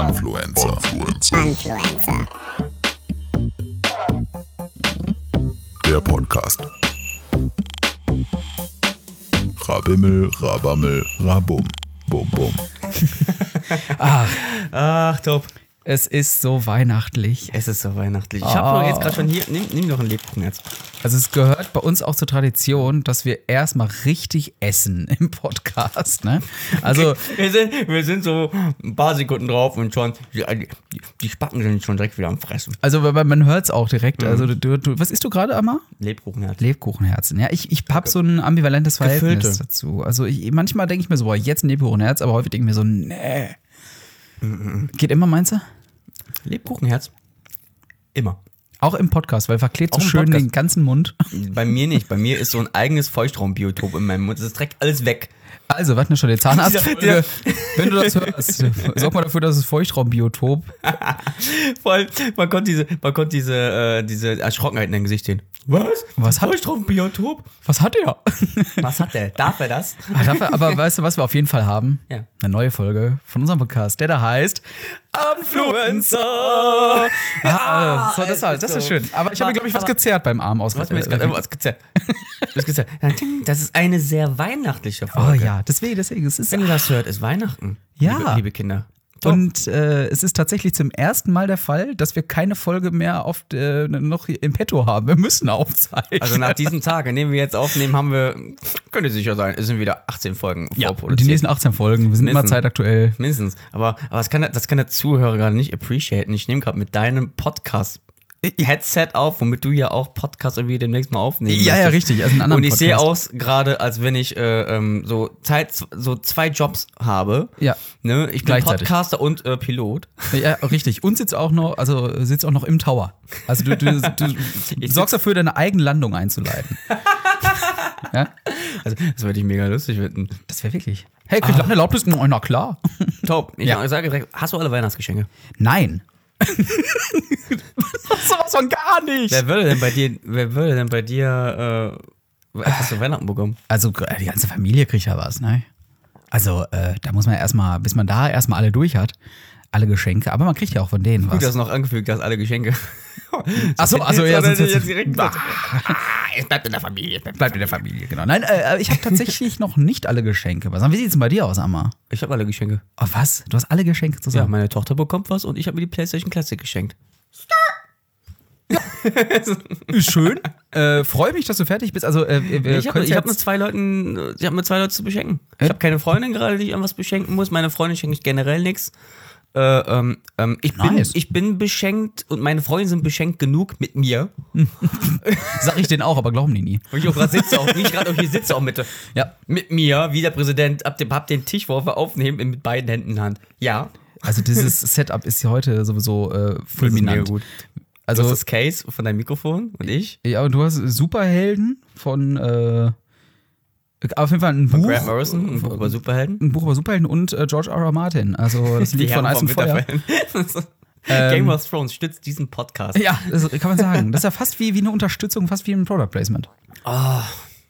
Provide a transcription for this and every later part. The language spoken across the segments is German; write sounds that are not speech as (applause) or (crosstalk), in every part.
Influencer. Influencer. Der Podcast. Rabimmel, Rabammel, Rabum. Bum, bum. (laughs) Ach, top. Es ist so weihnachtlich. Es ist so weihnachtlich. Ich habe jetzt gerade schon hier, nimm, nimm doch ein Lebkuchen jetzt. Also es gehört bei uns auch zur Tradition, dass wir erstmal richtig essen im Podcast. Ne? Also (laughs) Wir sind, wir sind so ein paar Sekunden drauf und schon, die, die, Spacken sind schon direkt wieder am Fressen. Also man hört es auch direkt. Also du, du, was isst du gerade, Amma? Lebkuchen hat. Lebkuchenherzen. Ja, ich, ich habe so ein ambivalentes Verhältnis Gefüllte. dazu. Also ich, manchmal denke ich mir so, boah, jetzt ein Lebkuchenherz, aber häufig denke ich mir so, nee. Geht immer, meinst du? Lebkuchenherz? Immer. Auch im Podcast, weil verklebt so Auch schön Podcast. den ganzen Mund. Bei mir nicht. Bei mir ist so ein eigenes Feuchtraumbiotop in meinem Mund. Das ist direkt alles weg. Also, was denn schon die Zahnarzt? (laughs) Wenn du das hörst, sorg mal dafür, dass es Feuchtraumbiotop. (laughs) Voll, man konnte diese, man konnte diese, äh, diese Erschrockenheit in deinem Gesicht sehen. Was? Was hat- Feuchtraumbiotop? Was hat er? Was hat der? Darf er das? Ah, dafür- Aber weißt du, was wir auf jeden Fall haben? Ja. Eine neue Folge von unserem Podcast, der da heißt Influencer! Ja, so, das, ist das ist schön. Aber ich habe, glaube ich, was gezerrt beim Arm aus. Was mir jetzt gerade was gezerrt. Gezerrt. Das ist eine sehr weihnachtliche Oh Folge. ja, deswegen, deswegen. Es ist Wenn ihr das hört, ist Weihnachten. Ja. Liebe, liebe Kinder. Doch. Und äh, es ist tatsächlich zum ersten Mal der Fall, dass wir keine Folge mehr auf, äh, noch im Petto haben. Wir müssen aufzeichnen. also nach diesem (laughs) Tag, an dem wir jetzt aufnehmen, haben wir, könnt ihr sicher sein, es sind wieder 18 Folgen ja, und die vorproduziert. nächsten 18 Folgen, wir sind immer Mindestens. zeitaktuell. Mindestens. Aber, aber das, kann, der- das kann der Zuhörer gerade nicht appreciaten. Ich nehme gerade mit deinem Podcast Headset auf, womit du ja auch Podcast irgendwie demnächst mal aufnehmen Ja, ja, möchtest. richtig, also einen anderen Und ich sehe aus gerade, als wenn ich äh, ähm, so, Zeit, so zwei Jobs habe. Ja. Ne? Ich bin. Podcaster und äh, Pilot. Ja, richtig. Und sitzt auch noch, also sitzt auch noch im Tower. Also du, du, du (laughs) sorgst dafür, deine eigene Landung einzuleiten. (laughs) ja? Also, das würde ich mega lustig finden. Das wäre wirklich. Hey, kriegt ah. eine Erlaubnis? Oh, Na klar. Top. Ich Ja. sage direkt, hast du alle Weihnachtsgeschenke? Nein. (laughs) Sowas von gar nicht. Wer würde denn bei dir, wer würde denn bei dir, äh, etwas zu Weihnachten bekommen? Also äh, die ganze Familie kriegt ja was, ne? Also äh, da muss man erstmal, bis man da erstmal alle durch hat, alle Geschenke, aber man kriegt ja auch von denen Gut, dass was. du noch angefügt hast, alle Geschenke. (laughs) Achso, also ja, Jetzt sonst er jetzt, direkt gesagt, (laughs) es bleibt in der Familie. es bleibt- bleibt in der Familie, genau. Nein, äh, ich habe tatsächlich noch nicht alle Geschenke. Was wie sieht's denn bei dir aus, Amma? Ich habe alle Geschenke. Oh, was? Du hast alle Geschenke Ja, zusammen? meine Tochter bekommt was und ich habe mir die PlayStation Classic geschenkt. Ist schön. äh, Freue mich, dass du fertig bist. Also äh, Ich habe hab mit jetzt- zwei Leuten, äh, ich habe mit zwei Leuten zu beschenken. Ich habe keine Freundin gerade, die ich irgendwas beschenken muss. Meine Freundin schenke ich generell nichts. Äh, ähm, ähm, ich, bin, Nice. ich bin beschenkt und meine Freunde sind beschenkt genug mit mir. (laughs) Sag ich denen auch, aber glauben die nie. Und ich auch gerade sitze, auch nicht gerade hier sitze auch mit, (laughs) Ja. mit mir, wie der Präsident, ab dem, hab den Tisch, wo wir aufnehmen, mit beiden Händen in Hand. Ja. Also dieses (laughs) Setup ist ja heute sowieso äh, fulminant. gut. Also Also das Case von deinem Mikrofon und ich. Ja, und du hast Superhelden von äh, auf jeden Fall ein Von Buch. Grant Morrison, ein Buch über Superhelden. Ein Buch über Superhelden und äh, George R. R. Martin. Also das (laughs) Lied von Eis und Feuer. Winterfell. (laughs) Ähm, Game of Thrones stützt diesen Podcast. Ja, kann man sagen. Das ist ja fast wie, wie eine Unterstützung, fast wie ein Product Placement. Oh,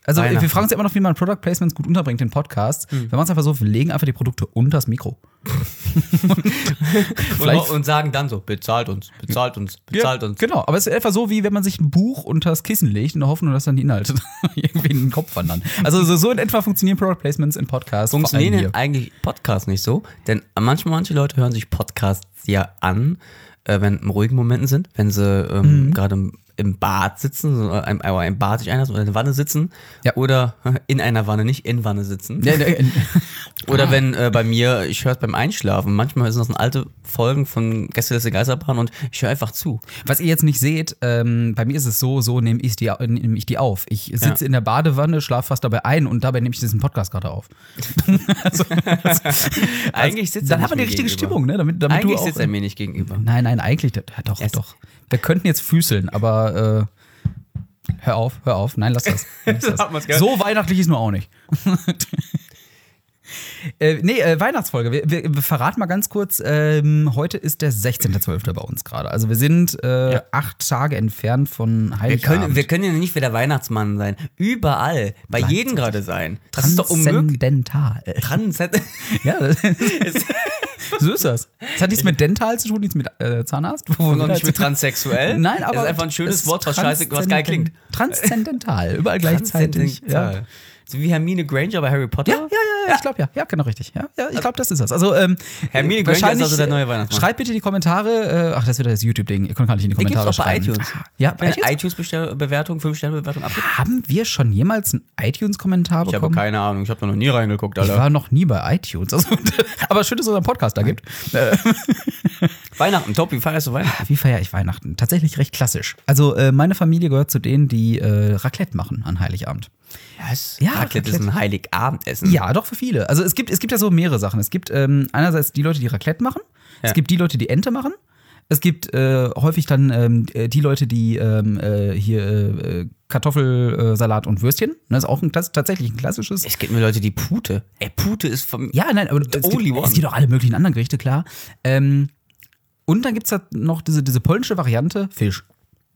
Also wir fragen uns ja immer noch, wie man Product Placements gut unterbringt in Podcasts. Hm. Wir machen es einfach so, wir legen einfach die Produkte unter das Mikro. (laughs) und, und sagen dann so, bezahlt uns, bezahlt uns, bezahlt uns. Genau, aber es ist etwa so, wie wenn man sich ein Buch unter das Kissen legt in der Hoffnung, dass dann die Inhalte (laughs) irgendwie in den Kopf wandern. Also so, so in etwa funktionieren Product Placements in Podcasts. Funktionieren eigentlich Podcasts nicht so? Denn manchmal manche Leute hören sich Podcasts ja an, äh, wenn in ruhigen Momenten sind, wenn sie ähm, Mhm. gerade im, Bad sitzen, äh, im, äh, im Bad sich einlassen oder in der Wanne sitzen Ja. oder (laughs) in einer Wanne, nicht in Wanne sitzen. Ja, ne, (laughs) Oder wenn äh, bei mir, ich höre es beim Einschlafen, manchmal sind das dann alte Folgen von Gästeliste Geisterbahn und ich höre einfach zu. Was ihr jetzt nicht seht, ähm, bei mir ist es so, so nehme ich, die, nehm ich die auf. Ich sitze in der Badewanne, schlafe fast dabei ein und dabei nehme ich diesen Podcast gerade auf. (laughs) also, Eigentlich sitzt dann er hat man die richtige mir Stimmung, ne? Damit, damit Eigentlich sitzt er mir nicht gegenüber. Nein, nein, eigentlich, ja, doch, Es- doch. Wir könnten jetzt füßeln, aber äh, hör auf, hör auf. Nein, lass das. (laughs) Lass das. So weihnachtlich ist nur auch nicht. (laughs) Äh, nee, äh, Weihnachtsfolge. Wir, wir, wir verraten mal ganz kurz, ähm, heute ist der 16.12. bei uns gerade. Also wir sind äh, Ja. acht Tage entfernt von Wir Heiligabend. können, wir können ja nicht wie der Weihnachtsmann sein. Überall. Bei jedem gerade sein. Das ist doch unmöglich. Transzendental. Transzend (laughs) ja, das- So ist das. Das hat nichts mit Dental zu tun, nichts mit äh, Zahnarzt. Und auch nicht mit (laughs) transsexuell. Nein, aber Das ist einfach ein schönes es Wort, was scheiße, was geil klingt. Transzendental, überall gleichzeitig. Ja. Transzendental. So wie Hermine Granger bei Harry Potter. Ja, ja, ja, ich glaube ja. Ja, genau richtig. Ja, ja ich glaube, das ist das. Also, ähm, Hermine Granger wahrscheinlich, ist also der neue Weihnachtsmann. Schreibt bitte in die Kommentare. Äh, ach, das wird das YouTube-Ding. Ihr könnt gar nicht in die Kommentare bei schreiben. iTunes. Ja, Bei bei iTunes. iTunes-Bewertung, 5-Sterne-Bewertung abgeben. Haben wir schon jemals einen iTunes-Kommentar Ich habe bekommen? keine Ahnung, ich habe da noch nie reingeguckt, ich Alter. war noch nie bei iTunes. Also, (laughs) aber schön, dass es unseren Podcast da gibt. Äh, (laughs) Weihnachten, top, wie feierst du Weihnachten? wie feiere ich Weihnachten? Tatsächlich recht klassisch. Also, äh, meine Familie gehört zu denen, die äh, Raclette machen an Heiligabend. Was? Ja, Raclette ist ein Heiligabendessen. Ja, doch für viele. Also es gibt, es gibt ja so mehrere Sachen. Es gibt ähm, einerseits die Leute, die Raclette machen. Es Ja. gibt die Leute, die Ente machen. Es gibt äh, häufig dann ähm, äh, die Leute, die ähm, äh, hier äh, Kartoffelsalat äh, und Würstchen. Das ist auch ein, tatsächlich ein klassisches. Es gibt mir Leute, die Pute. Ey, Pute ist vom. Ja, nein, aber es gibt, es gibt auch alle möglichen anderen Gerichte, klar. Ähm, und dann gibt es halt noch diese, diese polnische Variante, Fisch.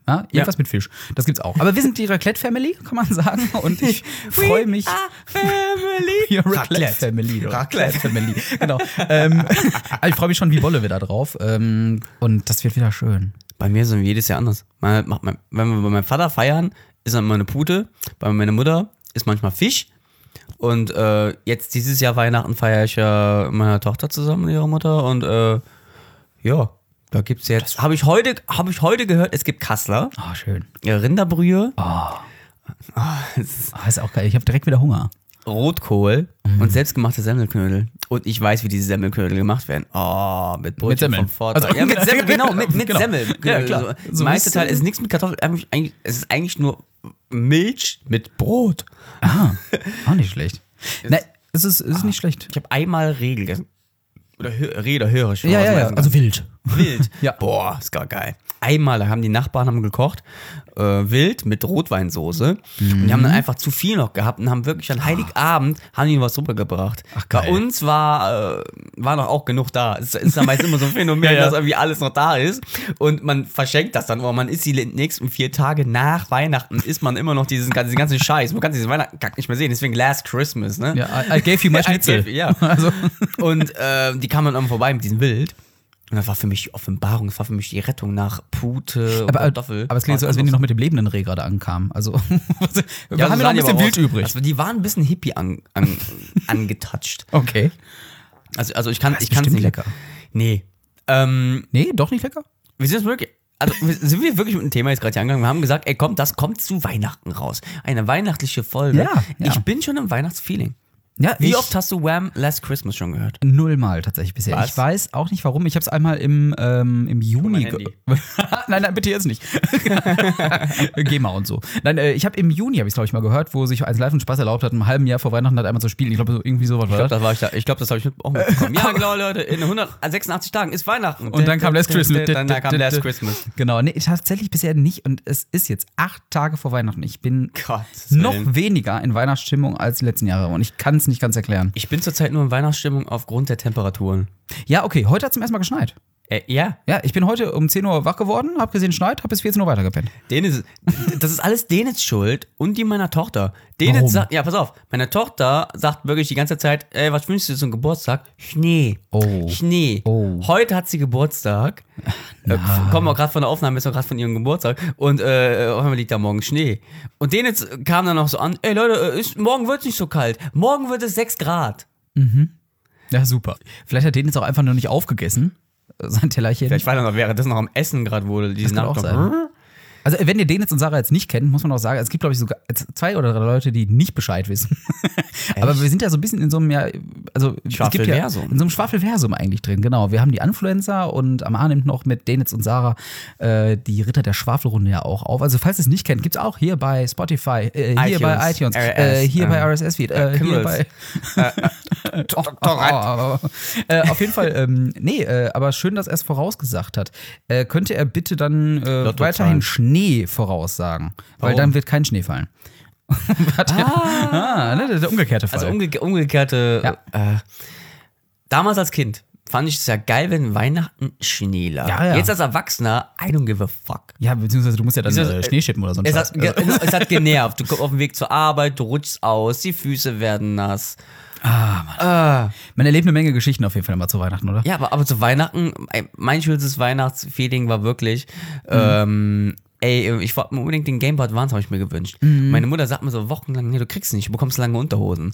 Ja, irgendwas Ja. mit Fisch. Das gibt's auch. Aber wir sind die Raclette-Family, kann man sagen. Und ich (laughs) freue mich. Family. (laughs) Raclette Family. Raclette. Family. Genau. ähm, (laughs) ich freue mich schon wie Wolle wieder drauf. Ähm, und das wird wieder schön. Bei mir sind wir jedes Jahr anders. Mein, macht mein, wenn wir bei meinem Vater feiern, ist dann immer eine Pute. Bei meiner Mutter ist manchmal Fisch. Und äh, jetzt dieses Jahr Weihnachten feiere ich ja mit meiner Tochter zusammen mit ihrer Mutter. Und äh, ja, da gibt es jetzt. Habe ich, heute- hab ich heute gehört, es gibt Kassler, Oh, schön. Rinderbrühe, Ah, ist auch geil. Ich habe direkt wieder Hunger. Rotkohl Mhm. und selbstgemachte Semmelknödel. Und ich weiß, wie diese Semmelknödel gemacht werden. Oh, mit Brötchen Semmeln. vom Vortag. Also- ja, mit Semmel, genau, mit, mit (laughs) Genau. Semmel. Ja, klar. Also, So meiste Teil ist nichts mit Kartoffeln. Es ist eigentlich nur Milch mit Brot. Ah, auch nicht schlecht. Nein, es ist, es ist nicht schlecht. Ich habe einmal Reh gegessen. Oder oder Höre. Ja, ja, ja. Also wild. Wild. (laughs) Ja. Boah, ist gar geil. Einmal, da haben die Nachbarn haben gekocht, äh, wild mit Rotweinsoße. Und die haben dann Mhm. einfach zu viel noch gehabt und haben wirklich an Heiligabend haben die was rübergebracht. Ach, Bei geil. uns war, äh, war noch auch genug da. Es ist dann meist immer so ein (laughs) Phänomen, Ja, ja. dass irgendwie alles noch da ist. Und man verschenkt das dann, aber man isst die nächsten vier Tage nach Weihnachten, isst man immer noch diesen, ganzen- diesen ganzen Scheiß. Man kann diesen Weihnachten nicht mehr sehen. Deswegen Last Christmas, ne? Ja, I, I gave you my Schnitzel. (laughs) gave- ja. Also, Und äh, die kamen dann vorbei mit diesem Wild. Und das war für mich die Offenbarung, das war für mich die Rettung nach Pute und aber, Kartoffel. aber es klingt so, als wenn die noch mit dem lebenden Reh gerade ankamen. Also, (laughs) wir ja, haben ja noch ein bisschen aus. übrig. Also, die waren ein bisschen hippie an, an, (laughs) angetouched. Okay. Also, also ich kann bestimmt nicht. lecker. Nee. Ähm, Nee, doch nicht lecker? wir sind wirklich. Also sind wir wirklich mit dem Thema jetzt gerade hier angegangen? Wir haben gesagt, ey komm, das kommt zu Weihnachten raus. Eine weihnachtliche Folge. Ja, ja. Ich bin schon im Weihnachtsfeeling. Ja, Wie ich- oft hast du Wham! Last Christmas schon gehört? Nullmal tatsächlich bisher. Was? Ich weiß auch nicht warum. Ich habe es einmal im, ähm, im Juni. (laughs) nein, nein, bitte jetzt nicht. (laughs) GEMA und so. Nein, äh, ich habe im Juni, habe ich glaube ich mal gehört, wo sich als Live und Spaß erlaubt hat, im halben Jahr vor Weihnachten halt einmal zu spielen. Ich glaube, so, irgendwie sowas war Ich glaube, das. war ich da. Ich glaube, das habe ich auch mitbekommen. (laughs) Ja, genau, Leute. In 186 Tagen ist Weihnachten. Und dann kam Last Christmas. Dann kam Last Christmas. Genau, nee, tatsächlich bisher nicht. Und es ist jetzt acht Tage vor Weihnachten. Ich bin Gottes noch weniger in Weihnachtsstimmung als die letzten Jahre. Und ich kann es nicht ganz erklären. Ich bin zurzeit nur in Weihnachtsstimmung aufgrund der Temperaturen. Ja, okay, heute hat es zum ersten Mal geschneit. Äh, ja, Ja, ich bin heute um 10 Uhr wach geworden, habe gesehen, es schneit, habe bis 14 Uhr weitergepennt. Dennis, das ist alles Dennis Schuld und die meiner Tochter. Dennis Warum? sagt, ja, pass auf, meine Tochter sagt wirklich die ganze Zeit, ey, was wünschst du dir zum Geburtstag? Schnee. Oh. Schnee. Oh. Heute hat sie Geburtstag. Äh, kommen auch gerade von der Aufnahme, ist auch gerade von ihrem Geburtstag. Und äh, auf einmal liegt da morgen Schnee. Und Dennis kam dann noch so an, ey Leute, äh, ist, morgen wird es nicht so kalt. Morgen wird es 6 Grad. Ja, super. Vielleicht hat den jetzt auch einfach noch nicht aufgegessen. Sein Tellerchen. Vielleicht war er noch währenddessen noch am Essen gerade, wo diese kann Nacht auch sein. Also, wenn ihr den jetzt und Sarah jetzt nicht kennt, muss man auch sagen, es gibt, glaube ich, sogar zwei oder drei Leute, die nicht Bescheid wissen. (laughs) Aber wir sind ja so ein bisschen in so einem, ja, also es gibt ja Schwafelversum. in so einem Schwafelversum eigentlich drin, genau. Wir haben die Influencer und am A nimmt noch mit Denitz und Sarah äh, die Ritter der Schwafelrunde ja auch auf. Also, falls ihr es nicht kennt, gibt es auch hier bei Spotify, äh, hier iTunes, bei iTunes, RSS, äh, hier bei ähm, RSS-Feed, hier bei. auf jeden Fall, ähm, nee, äh, aber schön, dass er es vorausgesagt hat. Äh, könnte er bitte dann äh, Lottozahlen. Schnee voraussagen? Weil Warum? dann wird kein Schnee fallen. (laughs) Warte. ah, ne, der- umgekehrte Fall. Also umge umgekehrte. Ja. Äh, damals als Kind fand ich es ja geil, wenn Weihnachten Schnee lag. Ja, ja. Jetzt als Erwachsener, I don't give a fuck. ja, beziehungsweise du musst ja dann äh, Schnee schippen oder so. Es hat, ge- es hat genervt. Du kommst auf dem Weg zur Arbeit, du rutschst aus, die Füße werden nass. Man erlebt eine Menge Geschichten auf jeden Fall immer zu Weihnachten, oder? Ja, aber, aber zu Weihnachten, mein schönstes Weihnachtsfeeling war wirklich, ähm, ey, ich wollte mir unbedingt den Game Boy Advance, habe ich mir gewünscht. Meine Mutter sagt mir so wochenlang, nee, du kriegst nicht, du bekommst lange Unterhosen.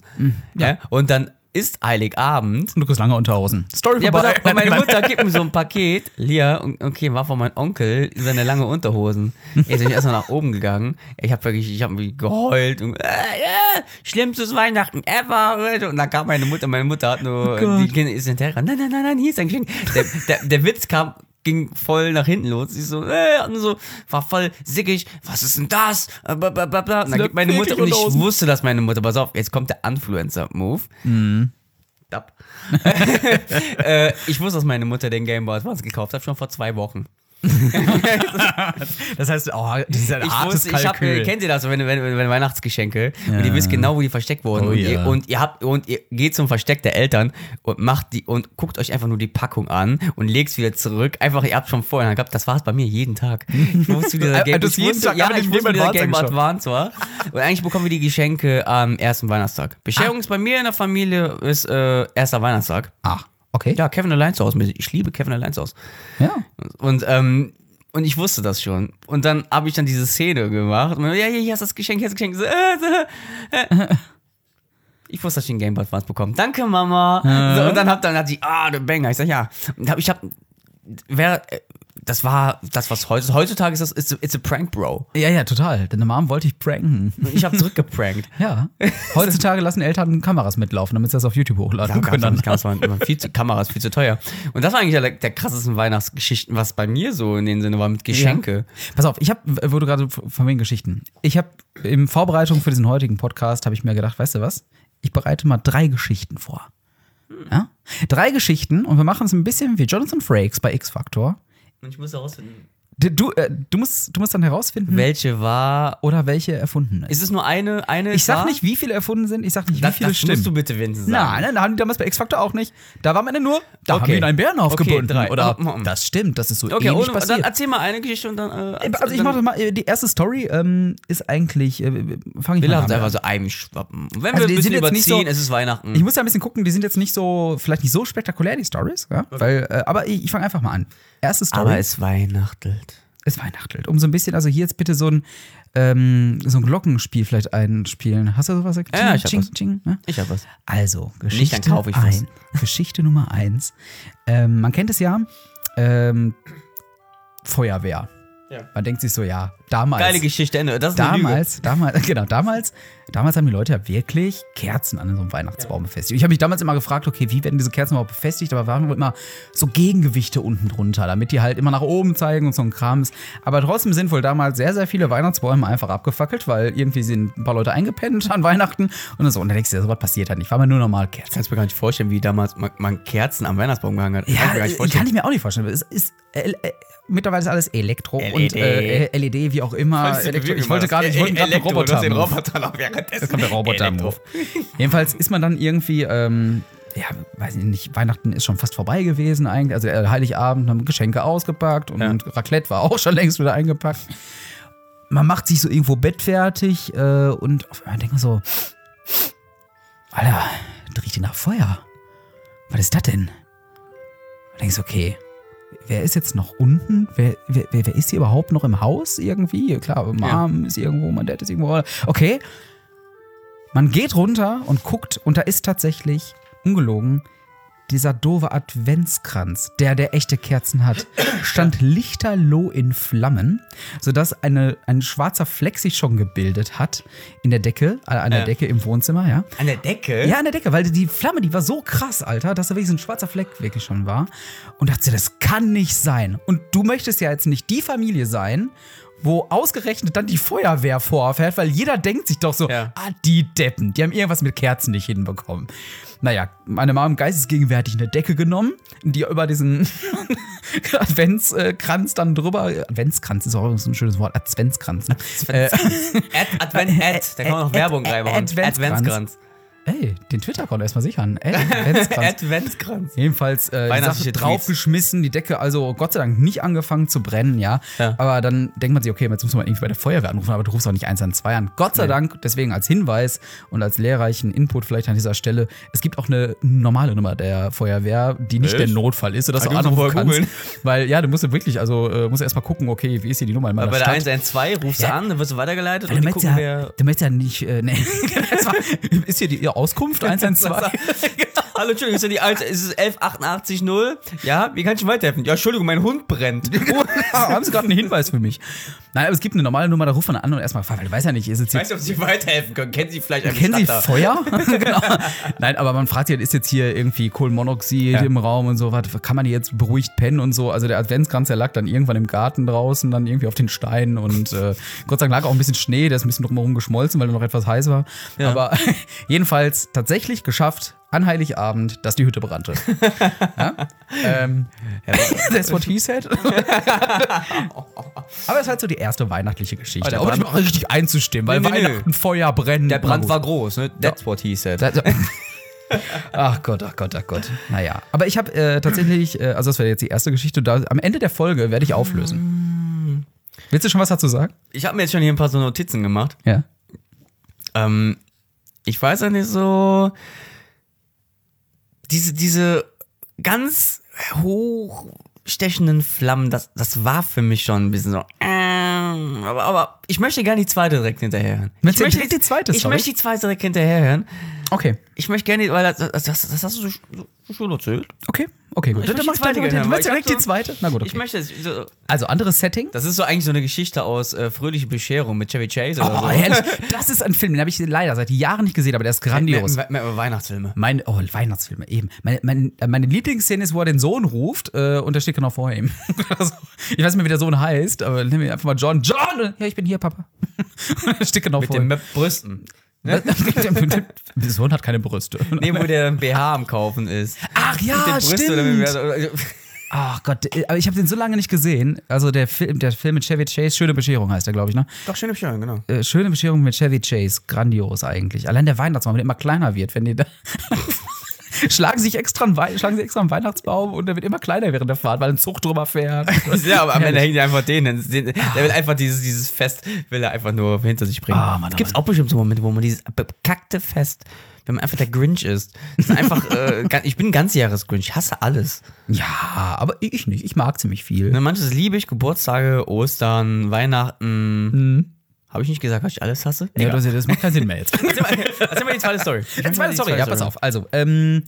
Ja. Und dann ist Heiligabend. Und du kriegst lange Unterhosen. Story Ja, pass vorbei. auf, und meine (laughs) Mutter gibt mir so ein Paket. Lia, okay, war von meinem Onkel seine lange Unterhosen. Jetzt bin ich erstmal nach oben gegangen. Ich habe wirklich, ich habe geheult und äh, äh, schlimmstes Weihnachten ever. Und dann kam meine Mutter, meine Mutter hat nur, die Kinder ist hinterher. Nein, nein, nein, nein, hier ist ein Geschenk. Der, der, der Witz kam ging voll nach hinten los. Ich so, äh, und so, war voll sickig. Was ist denn das? Äh, bla, bla, bla, bla. Und dann gibt meine Mutter, und ich wusste, dass meine Mutter, pass auf, jetzt kommt der Influencer-Move. Dab. (laughs) äh, ich wusste, dass meine Mutter den Game Boy Advance gekauft hat, schon vor zwei Wochen. (laughs) Das heißt, oh, das ist ein Ich hartes wusste, ich hab, kennt ihr das, wenn, wenn, wenn Weihnachtsgeschenke und ihr wisst genau, wo die versteckt wurden Oh und, ja. ihr, und ihr habt und ihr geht zum Versteck der Eltern und macht die und guckt euch einfach nur die Packung an und legt's wieder zurück. Einfach, ihr habt schon vorher gehabt, das war es bei mir jeden Tag. Ich wusste, wie dieser (laughs) Äh, Game, du ich hast jeden wusste, Tag ja, ich wusste, wie dieser Game Advance Advance war. Und eigentlich bekommen wir die Geschenke am ersten Weihnachtstag. Bescherung Ah. ist bei mir in der Familie ist äh, erster Weihnachtstag. Ach, okay. Ja, Kevin Allein zu Hause. Ich liebe Kevin Allein zu Hause. Ja. Und, ähm, und ich wusste das schon. Und dann habe ich dann diese Szene gemacht. Und, ja, hier, hier hast du das Geschenk, hier hast du das Geschenk. So, äh, äh. Ich wusste, dass ich einen Game Boy Advance bekomme. Danke, Mama. So, und dann hat, dann hat sie, ah, der Banger. Ich sag, ja. Und hab, ich hab, wer, äh, das war das, was heute, heutzutage ist, das, it's a, it's a prank, Bro. Ja, ja, total. Deine Mom wollte ich pranken. Ich habe zurückgeprankt. (laughs) Ja. Heutzutage lassen Eltern Kameras mitlaufen, damit sie das auf YouTube hochladen Ja, können. ganz, ganz, viel zu, Kamera ist viel zu teuer. Und das war eigentlich der, der krassesten Weihnachtsgeschichten, was bei mir so in dem Sinne war mit Geschenke. Pass auf, ich habe, wo du gerade von wegen Geschichten. Ich habe in Vorbereitung für diesen heutigen Podcast habe ich mir gedacht, weißt du was? Ich bereite mal drei Geschichten vor. Ja? Drei Geschichten und wir machen es ein bisschen wie Jonathan Frakes bei X Factor. Und ich muss herausfinden, Du, äh, du, musst, du musst dann herausfinden, welche war. oder welche erfunden ist. Ist es nur eine? eine Ich sag war? nicht, wie viele erfunden sind, ich sag nicht, wie das, viele das stimmen. musst du bitte wenigstens sagen. Nein, nein, da haben die damals bei X Factor auch nicht. Da war Ende nur, da haben Okay. wir in einen Bären aufgebunden. drei. Oder Oh, oh, oh. das stimmt, das ist so Okay, ähnlich ohne, passiert. dann erzähl mal eine Geschichte und dann. Äh, also ich mache das mal, äh, die erste Story ähm, ist eigentlich, äh, fange ich Wir mal an. einfach so einschwappen. Wenn Also wir ein sind bisschen jetzt nicht überziehen, so- es ist Weihnachten. Ich muss ja ein bisschen gucken, die sind jetzt nicht so, vielleicht nicht so spektakulär, die Stories, ja? Weil, äh, aber ich, ich fange einfach mal an. Erste Story aber es weihnachtelt. ist Weihnachtelt. Um so ein bisschen, also hier jetzt bitte so ein, ähm, so ein Glockenspiel vielleicht einspielen. Hast du sowas? Ja, ich hab ching, was. ching, ne? Ich hab was. Also, Geschichte, dann kaufe ich was. ein, Geschichte Nummer eins. Ähm, man kennt es ja, ähm, Feuerwehr. Ja. Man denkt sich so, ja, damals. Geile Geschichte, Ende. Das ist eine Lüge. Damals, damals, (laughs) genau, damals, damals haben die Leute ja wirklich Kerzen an so einem Weihnachtsbaum befestigt. Ich habe mich damals immer gefragt, okay, wie werden diese Kerzen überhaupt befestigt? Aber wir haben immer so Gegengewichte unten drunter, damit die halt immer nach oben zeigen und so ein Krams. Aber trotzdem sind wohl damals sehr, sehr viele Weihnachtsbäume einfach abgefackelt, weil irgendwie sind ein paar Leute eingepennt an Weihnachten und dann so. Und dann denkst du, sowas passiert halt nicht. War mal nur normal Kerzen. Kannst du mir gar nicht vorstellen, wie damals man, man Kerzen am Weihnachtsbaum gehangen hat. Ja, ich mir kann ich mir auch nicht vorstellen. Es ist, äh, äh, mittlerweile ist alles Elektro LED. und äh, LED, wie auch immer. Elektro. Ich wollte gerade ich wollte gerade einen Roboter. den. Roboter noch währenddessen. Da kommt der Roboter Elektro. Jedenfalls ist man dann irgendwie, ähm, ja, weiß ich nicht, Weihnachten ist schon fast vorbei gewesen eigentlich. Also äh, Heiligabend haben Geschenke ausgepackt und, Ja. und Raclette war (laughs) auch schon längst wieder eingepackt. Man macht sich so irgendwo bettfertig äh, und auf einmal denkt man so, Alter, das riecht nach Feuer. Was ist das denn? Und denkst okay, wer ist jetzt noch unten? Wer, wer, wer ist hier überhaupt noch im Haus irgendwie? Klar, Mom ist irgendwo, mein Dad ist irgendwo. Okay. Man geht runter und guckt und da ist tatsächlich, ungelogen, dieser doofe Adventskranz, der der echte Kerzen hat, stand lichterloh in Flammen, sodass eine, ein schwarzer Fleck sich schon gebildet hat in der Decke, äh, an der Ja. Decke im Wohnzimmer, ja. An der Decke? Ja, an der Decke, weil die Flamme, die war so krass, Alter, dass da wirklich so ein schwarzer Fleck wirklich schon war. Und dachte, das kann nicht sein. Und du möchtest ja jetzt nicht die Familie sein, wo ausgerechnet dann die Feuerwehr vorfährt, weil jeder denkt sich doch so, Ja. ah, die Deppen, die haben irgendwas mit Kerzen nicht hinbekommen. Naja, meine Mom geistesgegenwärtig eine Decke genommen, die über diesen (laughs) Adventskranz dann drüber, Adventskranz ist auch so ein schönes Wort, Adventskranz. ne? Äh, Ad, Advent, Ad. Da kann man noch Werbung reinmachen. Adventskranz. Adventskranz. Ey, den Twitter-Account erstmal sichern. Adventskranz. (laughs) Adventskranz. Jedenfalls äh, die Sache draufgeschmissen, die Decke also Gott sei Dank nicht angefangen zu brennen, ja. Ja. Aber dann denkt man sich, okay, jetzt muss man irgendwie bei der Feuerwehr anrufen, aber du rufst auch nicht 112 an. Gott sei Dank, deswegen als Hinweis und als lehrreichen Input vielleicht an dieser Stelle, es gibt auch eine normale Nummer der Feuerwehr, die nicht Echt? der Notfall ist, sodass Ah, du du anrufen kannst. Weil ja, du musst ja wirklich, also äh, musst erstmal gucken, okay, wie ist hier die Nummer in meiner Bei der Stadt. 112 rufst du Ja. an, dann wirst du weitergeleitet Du und die möchtest, ja, du ja nicht, äh, (laughs) nee, (laughs) ist hier die Auskunft (laughs) 112? Hallo, Entschuldigung, ist ja die alte, ist es 11880? Ja, wie kann ich Ihnen weiterhelfen? Ja, Entschuldigung, mein Hund brennt. Ah, (laughs) haben Sie gerade einen Hinweis für mich? Nein, aber es gibt eine normale Nummer, da ruft man an und erstmal weil du weißt ja nicht, ist jetzt Ich weiß nicht, ob Sie weiterhelfen können. Kennen Sie vielleicht einen Kennen Sie? Feuer? (laughs) (laughs) genau. Nein, aber man fragt sich, ist jetzt hier irgendwie Kohlenmonoxid im Raum und so, was kann man hier jetzt beruhigt pennen und so. Also der Adventskranz, der lag dann irgendwann im Garten draußen, dann irgendwie auf den Steinen und äh, Gott sei Dank lag auch ein bisschen Schnee, der ist ein bisschen drumherum geschmolzen, weil er noch etwas heiß war. Ja. Aber (laughs) jedenfalls tatsächlich geschafft, an Heiligabend, dass die Hütte brannte. ja? ähm, that's what he said. Aber es ist halt so die erste weihnachtliche Geschichte. der Aber ich war richtig einzustimmen, weil Nee, nee, nee. Weihnachten Feuer brennen. Der Brand war groß, ne? That's what he said. (laughs) ach Gott, ach Gott, ach Gott. Naja. Aber ich habe äh, tatsächlich, äh, also das wäre jetzt die erste Geschichte, da, am Ende der Folge werde ich auflösen. Willst du schon was dazu sagen? Ich habe mir jetzt schon hier ein paar so Notizen gemacht. Ja. Ähm, ich weiß ja nicht so. Diese, diese ganz hochstechenden Flammen, das, das war für mich schon ein bisschen so. Aber, aber ich möchte gerne die zweite direkt hinterherhören. Ich möchte direkt die zweite, Ich sorry? möchte die zweite direkt hinterherhören. Okay. Ich möchte gerne, weil das, das, das, das hast du so schön erzählt. Okay. Okay, gut. Ich Dann mach die zweite weiter. gerne, willst direkt die so- zweite? Na gut, okay. Ich möchte, so, also anderes Setting. das ist so eigentlich so eine Geschichte aus äh, Fröhliche Bescherung mit Chevy Chase oder Oh, so. herrlich. (laughs) Das ist ein Film, den habe ich leider seit Jahren nicht gesehen, aber der ist grandios. Mehr, mehr, mehr Weihnachtsfilme. Meine, oh, Weihnachtsfilme, eben. Meine, meine, meine Lieblingsszene ist, wo er den Sohn ruft äh, und der steht genau vor ihm. Oder (laughs) so. ich weiß nicht mehr, wie der Sohn heißt, aber nimm mir einfach mal John. John! Ja, ich bin hier, Papa. (laughs) und er steht genau Mit vor den ihm. Brüsten. (laughs) der Sohn hat keine Brüste. Nee, wo der ein BH am Kaufen ist. Ach ja, Mit den Brüsten stimmt. (laughs) Ach Gott, äh, aber ich habe den so lange nicht gesehen. Also der Film, der Film mit Chevy Chase, Schöne Bescherung heißt der, glaube ich, ne? Doch, schöne Bescherung, genau. Äh, Schöne Bescherung mit Chevy Chase, grandios eigentlich. Allein der Weihnachtsbaum, der immer kleiner wird, wenn die da (laughs) (laughs) schlagen sich extra einen, Wei- schlagen sich extra einen Weihnachtsbaum und der wird immer kleiner während der Fahrt, weil ein Zug drüber fährt. (laughs) Ja, aber am Ende hängt er einfach den. den- Der will einfach dieses, dieses Fest, will er einfach nur hinter sich bringen. Ah, es oh gibt auch bestimmt so Momente, wo man dieses bekackte Fest, wenn man einfach der Grinch ist. Ist einfach, äh, (laughs) ich bin ein ganzjahres-Grinch, ich hasse alles. Ja, aber ich nicht. Ich mag ziemlich viel. Ne, manches liebe ich, Geburtstage, Ostern, Weihnachten. Habe ich nicht gesagt, dass ich alles hasse? Ja, das, das macht keinen Sinn mehr jetzt. (laughs) Erzähl mal, erzähl mal die zweite Story. Jetzt meine Story, ja, pass auf. Also, ähm,